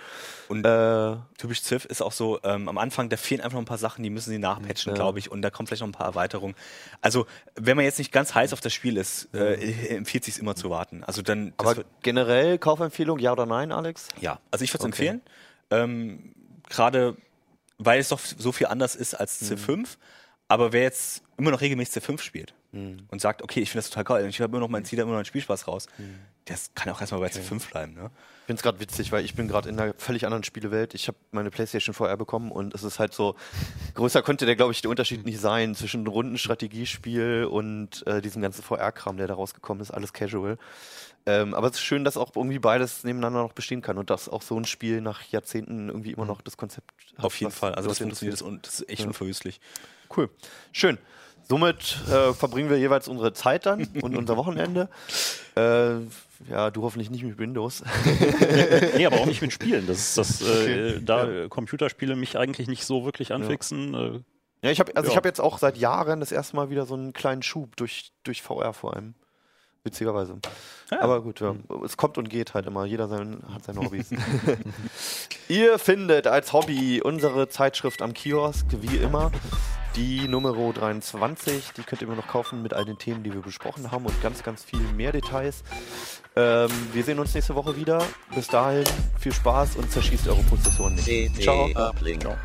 Und äh, typisch Civ ist auch so, ähm, am Anfang, da fehlen einfach noch ein paar Sachen, die müssen sie nachpatchen, ja. glaube ich. Und da kommt vielleicht noch ein paar Erweiterungen. Also, wenn man jetzt nicht ganz heiß auf das Spiel ist, äh, empfiehlt sich immer zu warten. Also dann. Aber generell Kaufempfehlung, ja oder nein, Alex? Ja, also ich würde es okay. empfehlen. Ähm, Gerade weil es doch so viel anders ist als C5. Mhm. Aber wer jetzt immer noch regelmäßig C5 spielt mhm. und sagt, okay, ich finde das total geil und ich habe immer noch mein Ziel, immer noch einen Spielspaß raus, mhm. das kann auch erstmal bei okay. C5 bleiben. Ne? Ich finde es gerade witzig, weil ich bin gerade in einer völlig anderen Spielewelt. Ich habe meine Playstation VR bekommen und es ist halt so, größer könnte der, glaube ich, der Unterschied nicht sein zwischen Rundenstrategiespiel und äh, diesem ganzen VR-Kram, der da rausgekommen ist, alles casual. Ähm, aber es ist schön, dass auch irgendwie beides nebeneinander noch bestehen kann und dass auch so ein Spiel nach Jahrzehnten irgendwie immer noch das Konzept hat. Auf jeden Fall. Also das funktioniert und das ist echt ja. unverwüstlich. Cool. Schön. Somit äh, verbringen wir jeweils unsere Zeit dann und unser Wochenende. Äh, ja, du hoffentlich nicht mit Windows. nee, aber auch nicht mit Spielen. Das ist das, äh, da ja. Computerspiele mich eigentlich nicht so wirklich anfixen. Ja. Äh, ja, ich habe also ja. ich habe jetzt auch seit Jahren das erste Mal wieder so einen kleinen Schub durch, durch VR vor allem. Witzigerweise. Ja. Aber gut, ja. es kommt und geht halt immer. Jeder sein, hat seine Hobbys. Ihr findet als Hobby unsere Zeitschrift am Kiosk, wie immer. Die Nummer 23, die könnt ihr immer noch kaufen mit all den Themen, die wir besprochen haben und ganz, ganz viel mehr Details. Ähm, wir sehen uns nächste Woche wieder. Bis dahin viel Spaß und zerschießt eure Prozessoren nicht. Ciao. Ciao.